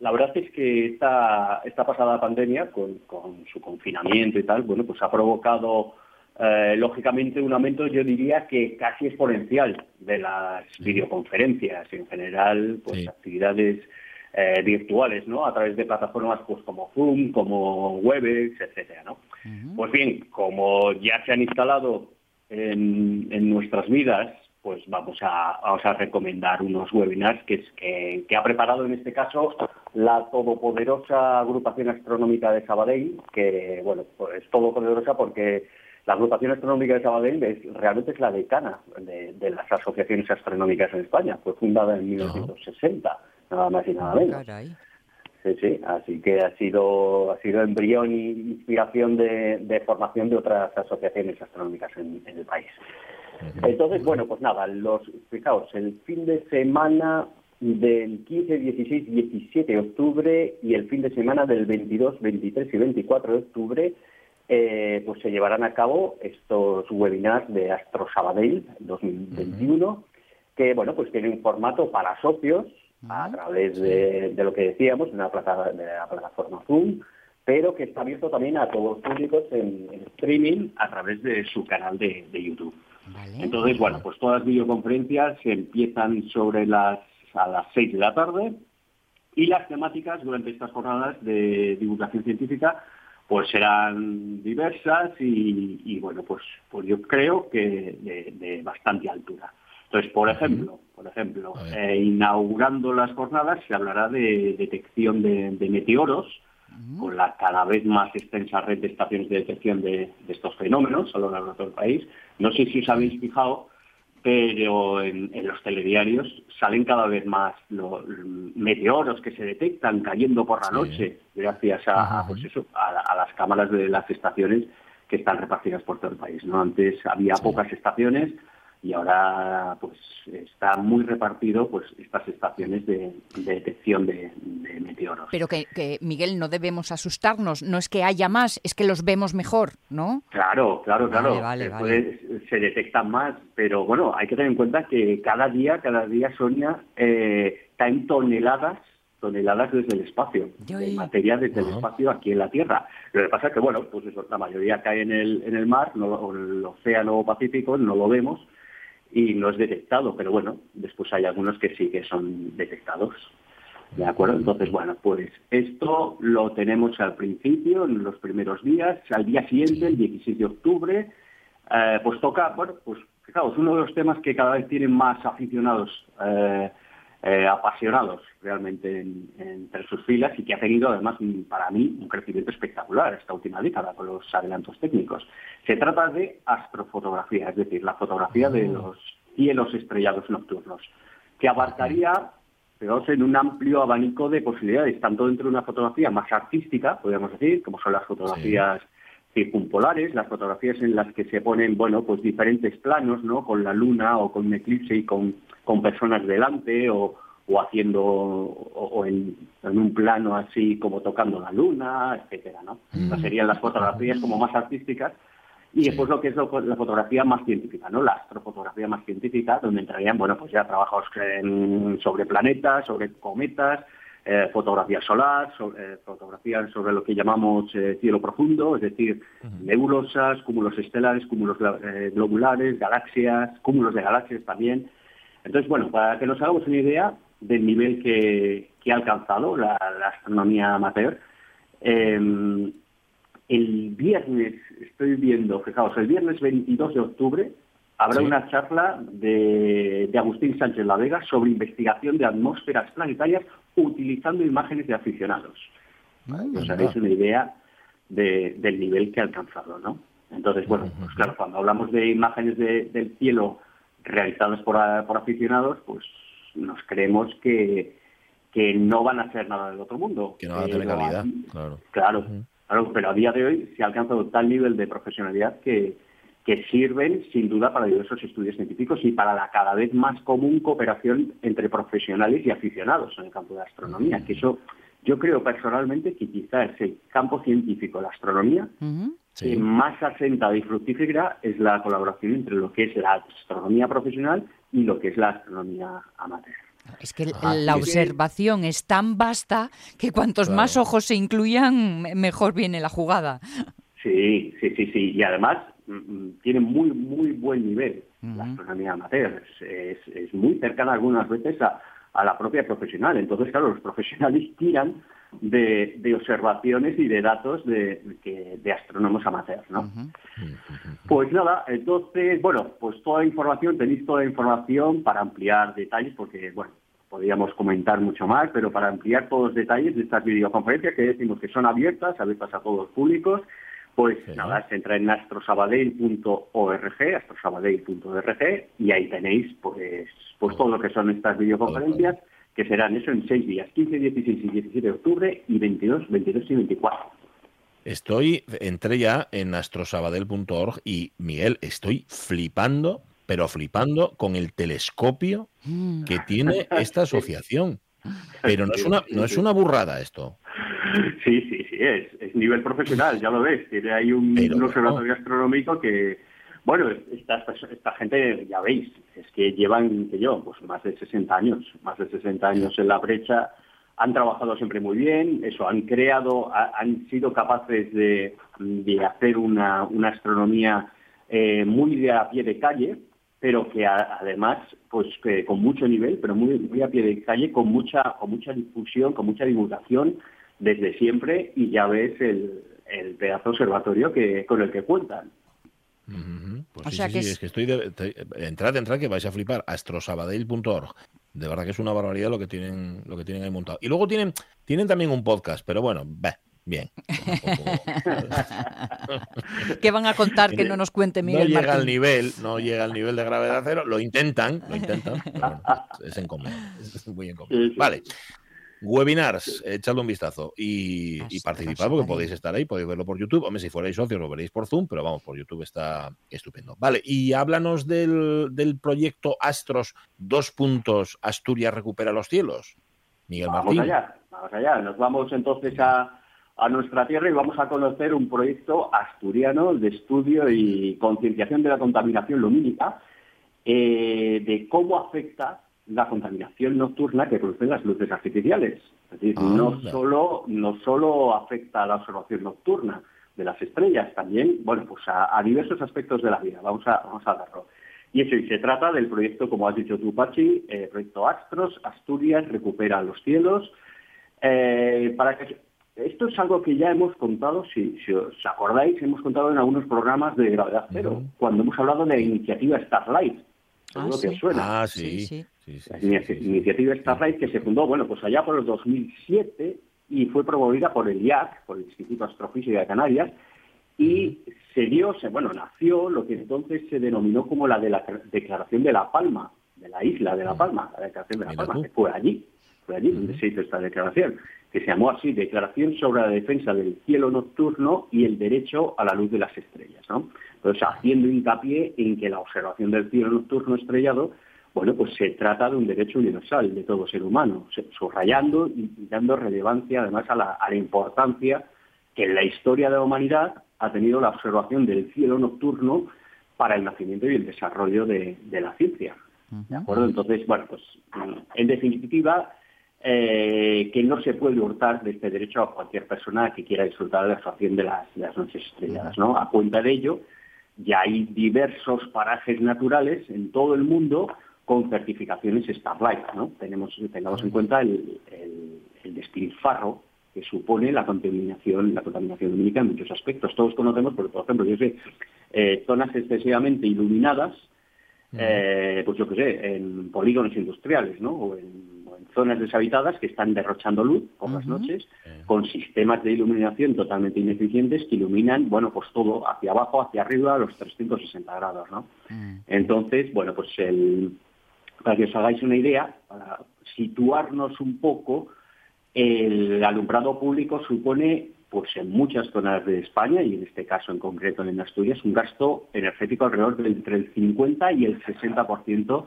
la verdad es que esta, esta pasada pandemia, con, con su confinamiento y tal, bueno, pues ha provocado eh, lógicamente un aumento, yo diría que casi exponencial de las videoconferencias, en general, pues Sí. actividades eh, virtuales, ¿no? A través de plataformas pues como Zoom, como Webex, etcétera, ¿no? Pues bien, como ya se han instalado en, en nuestras vidas, pues vamos a, vamos a recomendar unos webinars que, es- que, que ha preparado en este caso la todopoderosa agrupación astronómica de Sabadell, que bueno, pues es todopoderosa porque la agrupación astronómica de Sabadell es, realmente es la decana de, de las asociaciones astronómicas en España. Fue fundada en 1960, nada más y nada menos. Caray. Sí, sí, así que ha sido, ha sido embrión y inspiración de, de formación de otras asociaciones astronómicas en, en el país. Entonces, bueno, pues nada, los, fijaos, el fin de semana del 15, 16, 17 de octubre y el fin de semana del 22, 23 y 24 de octubre, eh, pues se llevarán a cabo estos webinars de Astro Sabadell 2021, que, bueno, pues tienen un formato para socios a través de, de lo que decíamos, de, una de la plataforma Zoom, pero que está abierto también a todos los públicos en, en streaming a través de su canal de, de YouTube. Vale. Entonces, bueno, pues todas las videoconferencias empiezan sobre las a las 6 de la tarde y las temáticas durante estas jornadas de divulgación científica pues serán diversas y, y, bueno, pues, pues yo creo que de, de bastante altura. Entonces, por ejemplo, por ejemplo, eh, inaugurando las jornadas se hablará de detección de, de meteoros, con la cada vez más extensa red de estaciones de detección de, de estos fenómenos a lo largo de todo el país. No sé si os habéis fijado, pero en, en los telediarios salen cada vez más los meteoros que se detectan cayendo por la Sí. noche gracias a, pues eso, a las cámaras de las estaciones que están repartidas por todo el país. ¿no? Antes había pocas estaciones y ahora pues está muy repartido pues estas estaciones de, de detección de, de meteoros. Pero que, que, Miguel, no debemos asustarnos. No es que haya más, es que los vemos mejor, ¿no? Claro, claro, claro. Vale, vale, Se vale. puede- se detectan más, pero bueno, hay que tener en cuenta que cada día, cada día, Sonia, eh, caen toneladas, toneladas desde el espacio, Yo- de materia desde el espacio aquí en la Tierra. Lo que pasa es que, bueno, pues eso, la mayoría cae en el, en el mar, no, o en el océano Pacífico, no lo vemos y no es detectado, pero bueno, después hay algunos que sí que son detectados. ¿De acuerdo? Entonces, bueno, pues esto lo tenemos al principio, en los primeros días, al día siguiente, el 16 de octubre, eh, pues toca, bueno, pues fijaos, uno de los temas que cada vez tienen más aficionados, eh, eh, apasionados realmente en- entre sus filas y que ha tenido además mm, para mí un crecimiento espectacular esta última década con los adelantos técnicos. Se trata de astrofotografía, es decir, la fotografía de los cielos estrellados nocturnos, que abarcaría en un amplio abanico de posibilidades, tanto dentro de una fotografía más artística, podríamos decir, como son las fotografías circumpolares, las fotografías en las que se ponen, bueno, pues diferentes planos, ¿no? Con la luna o con un eclipse y con, con personas delante o, o haciendo, o, o en, en un plano así como tocando la luna, etcétera, ¿no? Estas serían las fotografías como más artísticas y después lo que es lo- la fotografía más científica, ¿no? La astrofotografía más científica, donde entrarían, bueno, pues ya trabajos en- sobre planetas, sobre cometas, eh, fotografía solar, eh, fotografías sobre lo que llamamos eh, cielo profundo, es decir, nebulosas, cúmulos estelares, cúmulos eh, globulares, galaxias, cúmulos de galaxias también. Entonces, bueno, para que nos hagamos una idea del nivel que, que ha alcanzado la, la astronomía amateur, eh, el viernes, estoy viendo, fijaos, el viernes 22 de octubre habrá Sí. una charla de, de Agustín Sánchez La Vega sobre investigación de atmósferas planetarias utilizando imágenes de aficionados. Os haréis una idea de- del nivel que ha alcanzado, ¿no? Entonces, bueno, pues claro, cuando hablamos de imágenes de- del cielo realizadas por, aficionados, pues nos creemos que, que no van a ser nada del otro mundo. Que no va a tener calidad. Claro, claro, pero a día de hoy se ha alcanzado tal nivel de profesionalidad que, que sirven sin duda para diversos estudios científicos y para la cada vez más común cooperación entre profesionales y aficionados en el campo de la astronomía, que eso yo creo personalmente que quizás el campo científico la astronomía. Sí. que más asentada y fructífera es la colaboración entre lo que es la astronomía profesional y lo que es la astronomía amateur. Es que Ah, la sí. observación es tan vasta que cuantos Claro. más ojos se incluyan, me- mejor viene la jugada. Sí, sí, sí, sí. Y además tiene muy, muy buen nivel la astronomía amateur. Es, es- es muy cercana algunas veces a, a la propia profesional. Entonces, claro, los profesionales tiran de, de observaciones y de datos de, que- de astrónomos amateurs, ¿no? Pues nada, entonces, bueno, pues toda la información, tenéis toda la información para ampliar detalles, porque, bueno, podríamos comentar mucho más, pero para ampliar todos los detalles de estas videoconferencias que decimos que son abiertas, abiertas a todos los públicos, pues Sí. nada, se entra en astrosabadell.org, astrosabadell.org, y ahí tenéis, pues, pues todo lo que son estas videoconferencias, que serán eso en seis días, 15, 16 y 17 de octubre, y 22, 22 y 24. Estoy, entré ya en astrosabadell.org y Miguel, estoy flipando, pero flipando con el telescopio Mm. que tiene esta asociación. Pero no es una, no es una burrada esto. Sí, sí, sí, es, es nivel profesional, ya lo ves. Tiene ahí un, Pero un bueno. observatorio astronómico que, bueno, esta, esta gente, ya veis, es que llevan, que yo, pues más de 60 años, más de 60 años en la brecha, han trabajado siempre muy bien, eso, han creado, ha- han sido capaces de, de hacer una, una astronomía eh, muy de a pie de calle, pero que a- además, pues que con mucho nivel, pero muy, muy a pie de calle, con mucha, con mucha difusión, con mucha divulgación desde siempre, y ya ves el, el pedazo observatorio que, con el que cuentan. Ujú, Pues O sí, sea sí, que sí, es- es que estoy de, te- entrad, entrad que vais a flipar astrosabadell.org. De verdad que es una barbaridad lo que tienen lo que tienen ahí montado. Y luego tienen tienen también un podcast, pero bueno, bah, bien. Tampoco- ¿Qué van a contar que no nos cuente no Miguel llega al nivel, no llega al nivel de gravedad cero, lo intentan, lo intentan, pero bueno, es encomiable, es muy encomiable. Vale. Webinars, echadle un vistazo y, y participad porque podéis estar ahí, podéis verlo por YouTube. Hombre, si fuerais socios lo veréis por Zoom, pero vamos, por YouTube está estupendo. Vale, y háblanos del, del proyecto Astros, dos puntos, Asturias recupera los cielos. Miguel Vamos Martín. allá, vamos allá. Nos vamos entonces a, a nuestra tierra y vamos a conocer un proyecto asturiano de estudio y concienciación de la contaminación lumínica, eh, de cómo afecta la contaminación nocturna que producen las luces artificiales. Es decir, no Anda. solo, no solo afecta a la observación nocturna de las estrellas, también, bueno, pues a, a diversos aspectos de la vida. Vamos a, vamos a verlo. Y eso, y se trata del proyecto, como has dicho tú, Pachi, eh, proyecto Astros, Asturias recupera los cielos. Eh, para que esto es algo que ya hemos contado, si, si os acordáis, hemos contado en algunos programas de gravedad cero, cuando hemos hablado de la iniciativa Starlight. Ah, que sí. os suena. Ah, sí. Sí, sí. La iniciativa Starlight que se fundó, bueno, pues allá por el 2007 y fue promovida por el IAC, por el Instituto de Astrofísica de Canarias, y se dio, se- bueno, nació lo que entonces se denominó como la de la Declaración de La Palma, de la isla de La Palma, la Declaración de La Palma, que fue allí, fue allí donde se hizo esta declaración, que se llamó así Declaración sobre la defensa del cielo nocturno y el derecho a la luz de las estrellas, ¿no? Entonces, haciendo hincapié en que la observación del cielo nocturno estrellado bueno, pues se trata de un derecho universal de todo ser humano, subrayando y dando relevancia además a la, a la importancia que en la historia de la humanidad ha tenido la observación del cielo nocturno para el nacimiento y el desarrollo de, de la ciencia. ¿De acuerdo? Entonces, bueno, pues en definitiva, eh, que no se puede hurtar de este derecho a cualquier persona que quiera disfrutar de la observación de las, de las noches estrelladas, ¿no? A cuenta de ello, ya hay diversos parajes naturales en todo el mundo con certificaciones Starlight, ¿no? Tenemos, tengamos en cuenta el, el, el despilfarro que supone la contaminación, la contaminación lumínica en muchos aspectos. Todos conocemos, porque, por ejemplo, yo sé, eh, zonas excesivamente iluminadas, eh, pues yo qué sé, en polígonos industriales, ¿no? O en zonas deshabitadas que están derrochando luz por las noches, con sistemas de iluminación totalmente ineficientes que iluminan, bueno, pues todo hacia abajo, hacia arriba, a los 360 grados, ¿no? Mm. Entonces, bueno, pues el, para que os hagáis una idea, para situarnos un poco, el alumbrado público supone, pues en muchas zonas de España, y en este caso en concreto en Asturias, un gasto energético alrededor de entre el 50 y el 60%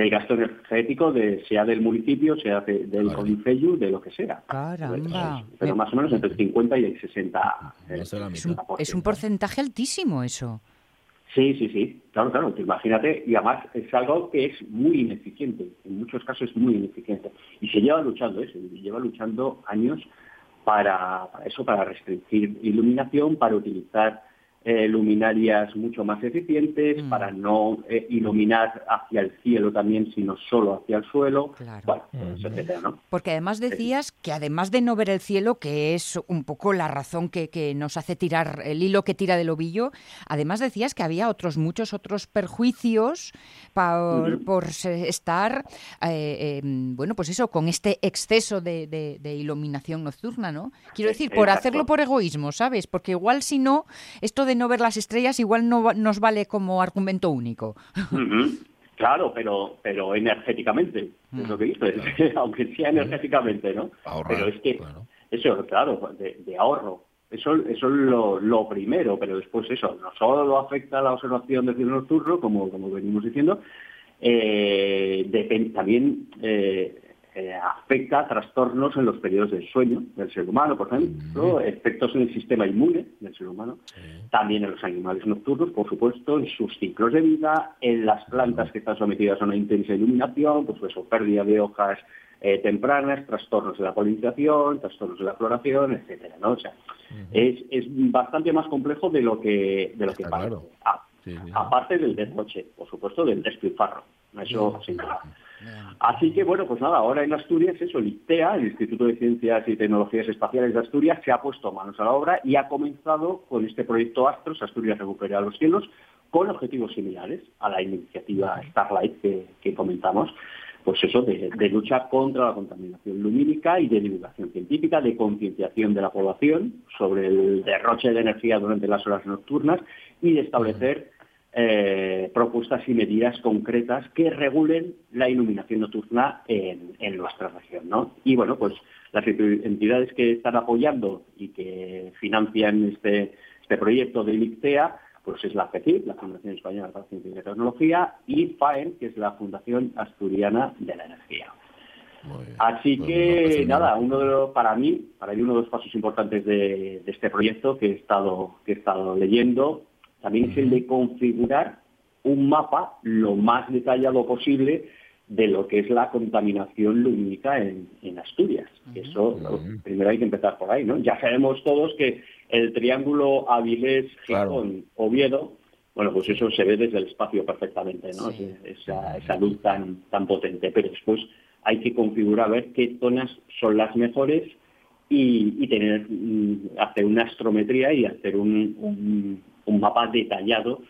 del gasto energético, de, sea del municipio, sea de- del Claro. concello, de lo que sea. Caramba. Pero más o menos entre el 50 y el 60%. No sé la eh, Es un, 60%. es un porcentaje altísimo eso. Sí, sí, sí, claro, claro, imagínate, y además es algo que es muy ineficiente, en muchos casos es muy ineficiente, y se lleva luchando eso, se lleva luchando años para, para eso, para restringir iluminación, para utilizar eh, luminarias mucho más eficientes, Mm. para no eh, iluminar hacia el cielo también, sino solo hacia el suelo, Claro. bueno, pues, etcétera, ¿no? Porque además decías que además de no ver el cielo, que es un poco la razón que, que nos hace tirar el hilo que tira del ovillo, además decías que había otros muchos otros perjuicios por, estar, eh, eh, bueno, pues eso, con este exceso de, de- de iluminación nocturna, ¿no? Quiero decir, por exacto. hacerlo por egoísmo, ¿sabes? Porque igual si no, esto de no ver las estrellas igual no nos vale como argumento único. Claro, pero pero energéticamente, es lo que dices, aunque sea energéticamente, ¿no? Ahorrar, pero es que claro. eso, claro, de, de ahorro. Eso, eso es lo, lo primero, pero después eso, no solo afecta a la observación del cielo nocturno, como, como venimos diciendo, eh, también eh, eh, afecta a trastornos en los periodos del sueño del ser humano, por ejemplo, efectos en el sistema inmune del ser humano, también en los animales nocturnos, por supuesto, en sus ciclos de vida, en las plantas que están sometidas a una intensa iluminación, pues eso, pérdida de hojas eh, tempranas, trastornos de la polinización, trastornos de la floración, etcétera, ¿no? O sea, es, es bastante más complejo de lo que de lo que parece. claro. Ah, Sí, sí. Aparte del derroche, por supuesto, del despilfarro. Eso sin duda. Así que, bueno, pues nada, ahora en Asturias, eso, el ICTEA, el Instituto de Ciencias y Tecnologías Espaciales de Asturias, se ha puesto manos a la obra y ha comenzado con este proyecto Astros, Asturias Recupera los Cielos, con objetivos similares a la iniciativa Starlight que, que comentamos. Pues eso, de, de lucha contra la contaminación lumínica y de divulgación científica, de concienciación de la población sobre el derroche de energía durante las horas nocturnas y de establecer eh, propuestas y medidas concretas que regulen la iluminación nocturna en, en nuestra región. ¿no? Y bueno, pues las entidades que están apoyando y que financian este, este proyecto de ICTEA, pues es la FECIP, la Fundación Española para Ciencia y Tecnología, y FAEN, que es la Fundación Asturiana de la Energía. Bien. Así Pues que nada, uno de los, para mí, para mí uno de los pasos importantes de, de este proyecto que he estado que he estado leyendo también es el de configurar un mapa lo más detallado posible de lo que es la contaminación lumínica en, en Asturias. Eso Ujú. primero hay que empezar por ahí, ¿no? Ya sabemos todos que el triángulo Avilés, Claro. Gijón, Oviedo, bueno, pues eso se ve desde el espacio perfectamente, ¿no? Sí. Esa, esa luz tan, tan potente. Pero después hay que configurar a ver qué zonas son las mejores y, y tener mm, hacer una astrometría y hacer un, un- un mapa detallado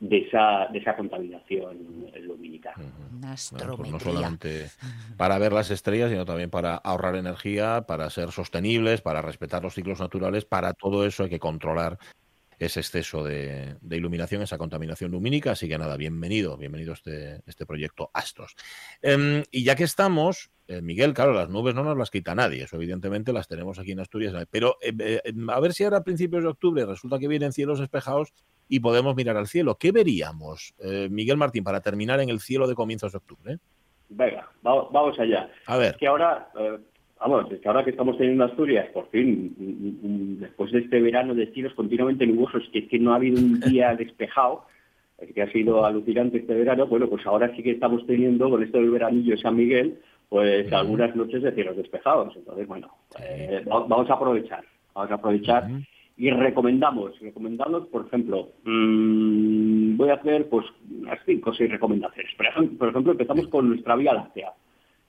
de esa, de esa contaminación lumínica. Una Bueno, pues no solamente para ver las estrellas, sino también para ahorrar energía, para ser sostenibles, para respetar los ciclos naturales. Para todo eso hay que controlar ese exceso de, de iluminación, esa contaminación lumínica. Así que nada, bienvenido, bienvenido a este, este proyecto Astros. Em, y ya que estamos, eh, Miguel, claro, las nubes no nos las quita nadie, eso evidentemente las tenemos aquí en Asturias, pero eh, eh, a ver si ahora a principios de octubre resulta que vienen cielos despejados y podemos mirar al cielo. ¿Qué veríamos, eh, Miguel Martín, para terminar en el cielo de comienzos de octubre? Venga, va- vamos allá. A ver. Que ahora, eh, vamos, es que ahora que estamos teniendo Asturias, por fin, después de este verano de cielos continuamente nubosos, que es que no ha habido un día despejado, es que ha sido alucinante este verano, bueno, pues ahora sí que estamos teniendo, con esto del veranillo de San Miguel, pues algunas noches de cielos despejados. Entonces, bueno, eh, va- vamos a aprovechar, vamos a aprovechar y recomendamos, recomendamos, por ejemplo, mm, voy a hacer pues unas cinco o seis recomendaciones. Por ejemplo, por ejemplo, empezamos con nuestra Vía Láctea,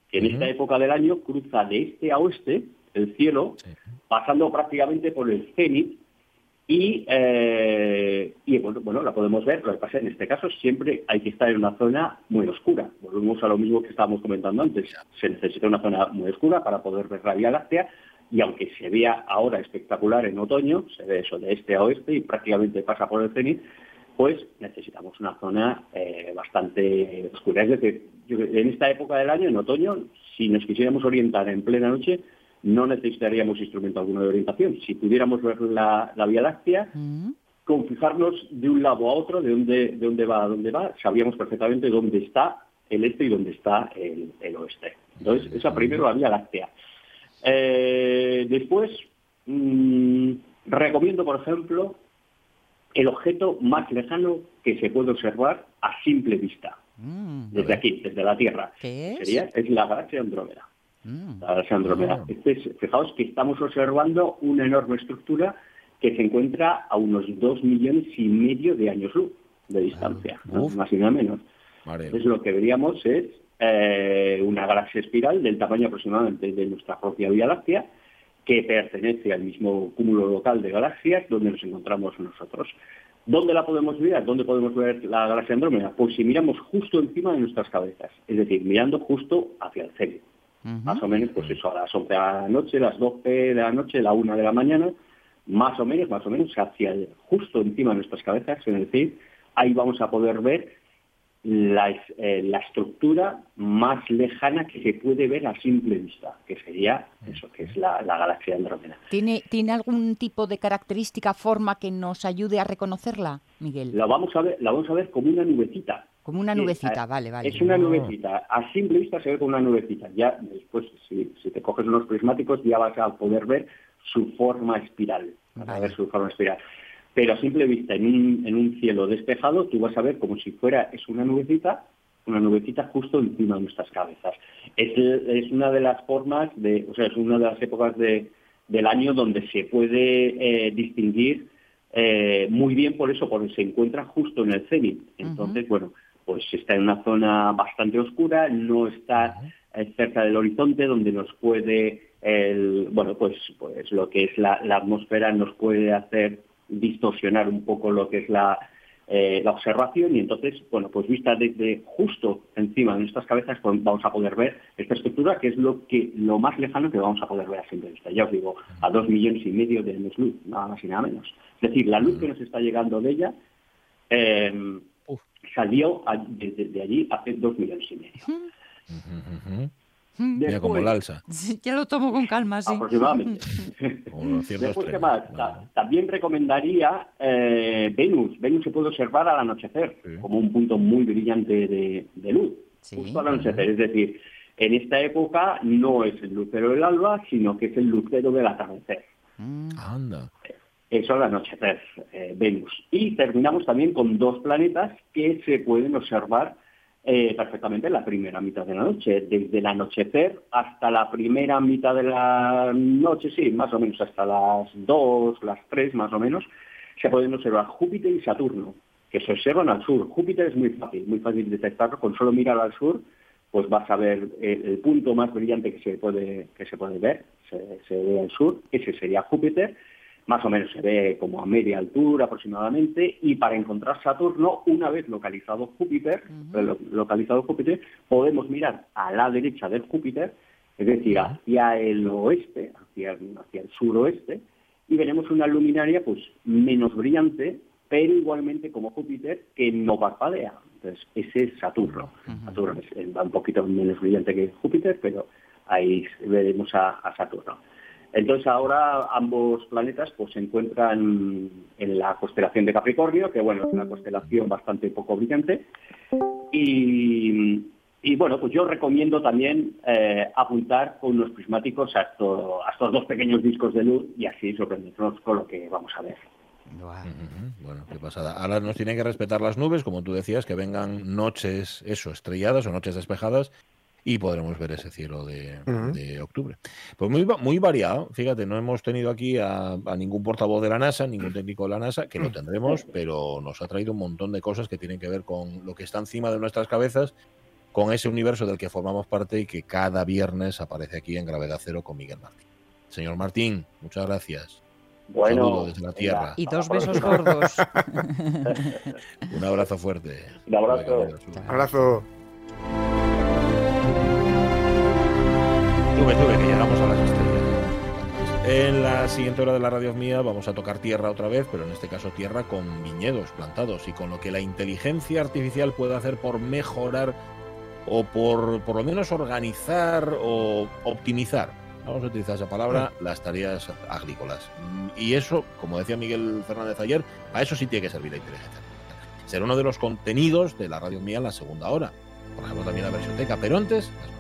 que en esta época del año cruza de este a oeste el cielo, Sí. pasando prácticamente por el cenit y, eh, y bueno, bueno, la podemos ver, lo que pasa en este caso siempre hay que estar en una zona muy oscura. Volvemos a lo mismo que estábamos comentando antes. Se necesita una zona muy oscura para poder ver la Vía Láctea y aunque se vea ahora espectacular en otoño, se ve eso de este a oeste y prácticamente pasa por el cenit, pues necesitamos una zona eh, bastante oscura. Es decir, yo- en esta época del año, en otoño, si nos quisiéramos orientar en plena noche, no necesitaríamos instrumento alguno de orientación. Si pudiéramos ver la, la Vía Láctea, Mm, con fijarnos de un lado a otro, de dónde, de dónde va a dónde va, sabíamos perfectamente dónde está el este y dónde está el, el oeste. Entonces, esa primero la Vía Láctea. Eh, después, mm, recomiendo, por ejemplo, el objeto más lejano que se puede observar a simple vista, mm, desde aquí, desde la Tierra. ¿Qué es? Sería, es la galaxia Andrómeda. Mm, La galaxia Andrómeda. Ah. Este es- fijaos que estamos observando una enorme estructura que se encuentra a unos dos millones y medio de años luz de distancia, ¿no? Uf. más y nada menos. Madre Entonces lo que veríamos es eh, una galaxia espiral del tamaño aproximadamente de nuestra propia Vía Láctea, que pertenece al mismo cúmulo local de galaxias donde nos encontramos nosotros. ¿Dónde la podemos ver? ¿Dónde podemos ver la galaxia Andrómeda? Pues si miramos justo encima de nuestras cabezas, es decir, mirando justo hacia el ujú. Más o menos, pues eso, a las 11 de la noche, las 12 de la noche, la 1 de la mañana, más o menos, más o menos, hacia el- justo encima de nuestras cabezas, es decir, ahí vamos a poder ver la, eh, la estructura más lejana que se puede ver a simple vista, que sería eso, que es la, la galaxia Andrómeda. ¿Tiene, ¿Tiene algún tipo de característica, forma que nos ayude a reconocerla, Miguel? La vamos a ver, la vamos a ver como una nubecita. Como una nubecita, a- vale, vale. Es una nubecita. A simple vista se ve como una nubecita. Ya después, si, si te coges unos prismáticos, ya vas a poder ver su forma espiral. Vas a Vale. ver su forma espiral. Pero a simple vista, en un, en un cielo despejado, tú vas a ver como si fuera, es una nubecita, una nubecita justo encima de nuestras cabezas. Es, es una de las formas de, o sea, es una de las épocas de, del año donde se puede eh, distinguir eh, muy bien por eso, porque se encuentra justo en el cenit. Entonces, bueno, pues está en una zona bastante oscura, no está eh, cerca del horizonte donde nos puede, el, bueno, pues, pues lo que es la, la atmósfera nos puede hacer distorsionar un poco lo que es la, eh, la observación y entonces, bueno, pues vista desde justo encima de nuestras cabezas, pues vamos a poder ver esta estructura que es lo que lo más lejano que vamos a poder ver a simple vista. Ya os digo, a dos millones y medio de años luz, nada más y nada menos. Es decir, la luz que nos está llegando de ella eh, salió a- de, de- de allí hace dos millones y medio. Mira como el alza. Ya lo tomo con calma, sí. aproximadamente. Después, ¿qué trenes. más? Vale. También recomendaría eh, Venus. Venus se puede observar al anochecer Sí. como un punto muy brillante de, de luz. Sí. Justo al anochecer. Es decir, en esta época no es el lucero del alba, sino que es el lucero del atardecer. Mm. Anda. Eso al anochecer, eh, Venus. Y terminamos también con dos planetas que se pueden observar eh, perfectamente en la primera mitad de la noche. Desde el anochecer hasta la primera mitad de la noche, sí, más o menos hasta las 2, las 3 más o menos, se pueden observar Júpiter y Saturno, que se observan al sur. Júpiter es muy fácil, muy fácil detectarlo. Con solo mirar al sur, pues vas a ver el, el punto más brillante que se puede, que se puede ver, se, se ve al sur, ese sería Júpiter más o menos se ve como a media altura aproximadamente, y para encontrar Saturno, una vez localizado Júpiter, lo- localizado Júpiter, podemos mirar a la derecha del Júpiter, es decir, hacia el oeste, hacia el, hacia el suroeste, y veremos una luminaria pues menos brillante, pero igualmente como Júpiter, que no parpadea. Entonces, ese es Saturno. Saturno es, un poquito menos brillante que Júpiter, pero ahí veremos a- a Saturno. Entonces ahora ambos planetas pues se encuentran en la constelación de Capricornio, que bueno, es una constelación bastante poco brillante. Y, y, bueno, pues yo recomiendo también eh, apuntar con unos prismáticos a, esto- a estos dos pequeños discos de luz y así sorprendernos con lo que vamos a ver. Bueno, qué pasada. Ahora nos tienen que respetar las nubes, como tú decías, que vengan noches, eso, estrelladas o noches despejadas y podremos ver ese cielo de, octubre. Pues muy, va- muy variado, fíjate, no hemos tenido aquí a, a ningún portavoz de la NASA, ningún técnico de la NASA, que lo tendremos, pero nos ha traído un montón de cosas que tienen que ver con lo que está encima de nuestras cabezas, con ese universo del que formamos parte y que cada viernes aparece aquí en Gravedad Cero con Miguel Martín. Señor Martín, muchas gracias. Saludo desde la Tierra. Y dos besos gordos. Un abrazo fuerte. Un abrazo. Abrazo. Que llegamos a las estrellas. En la siguiente hora de la radio mía vamos a tocar tierra otra vez, pero en este caso tierra con viñedos plantados y con lo que la inteligencia artificial puede hacer por mejorar o por por lo menos organizar o optimizar, vamos a utilizar esa palabra, las tareas agrícolas. Y eso, como decía Miguel Fernández ayer, a eso sí tiene que servir la inteligencia. Será uno de los contenidos de la radio mía en la segunda hora. Por ejemplo, también la versioteca, pero antes, las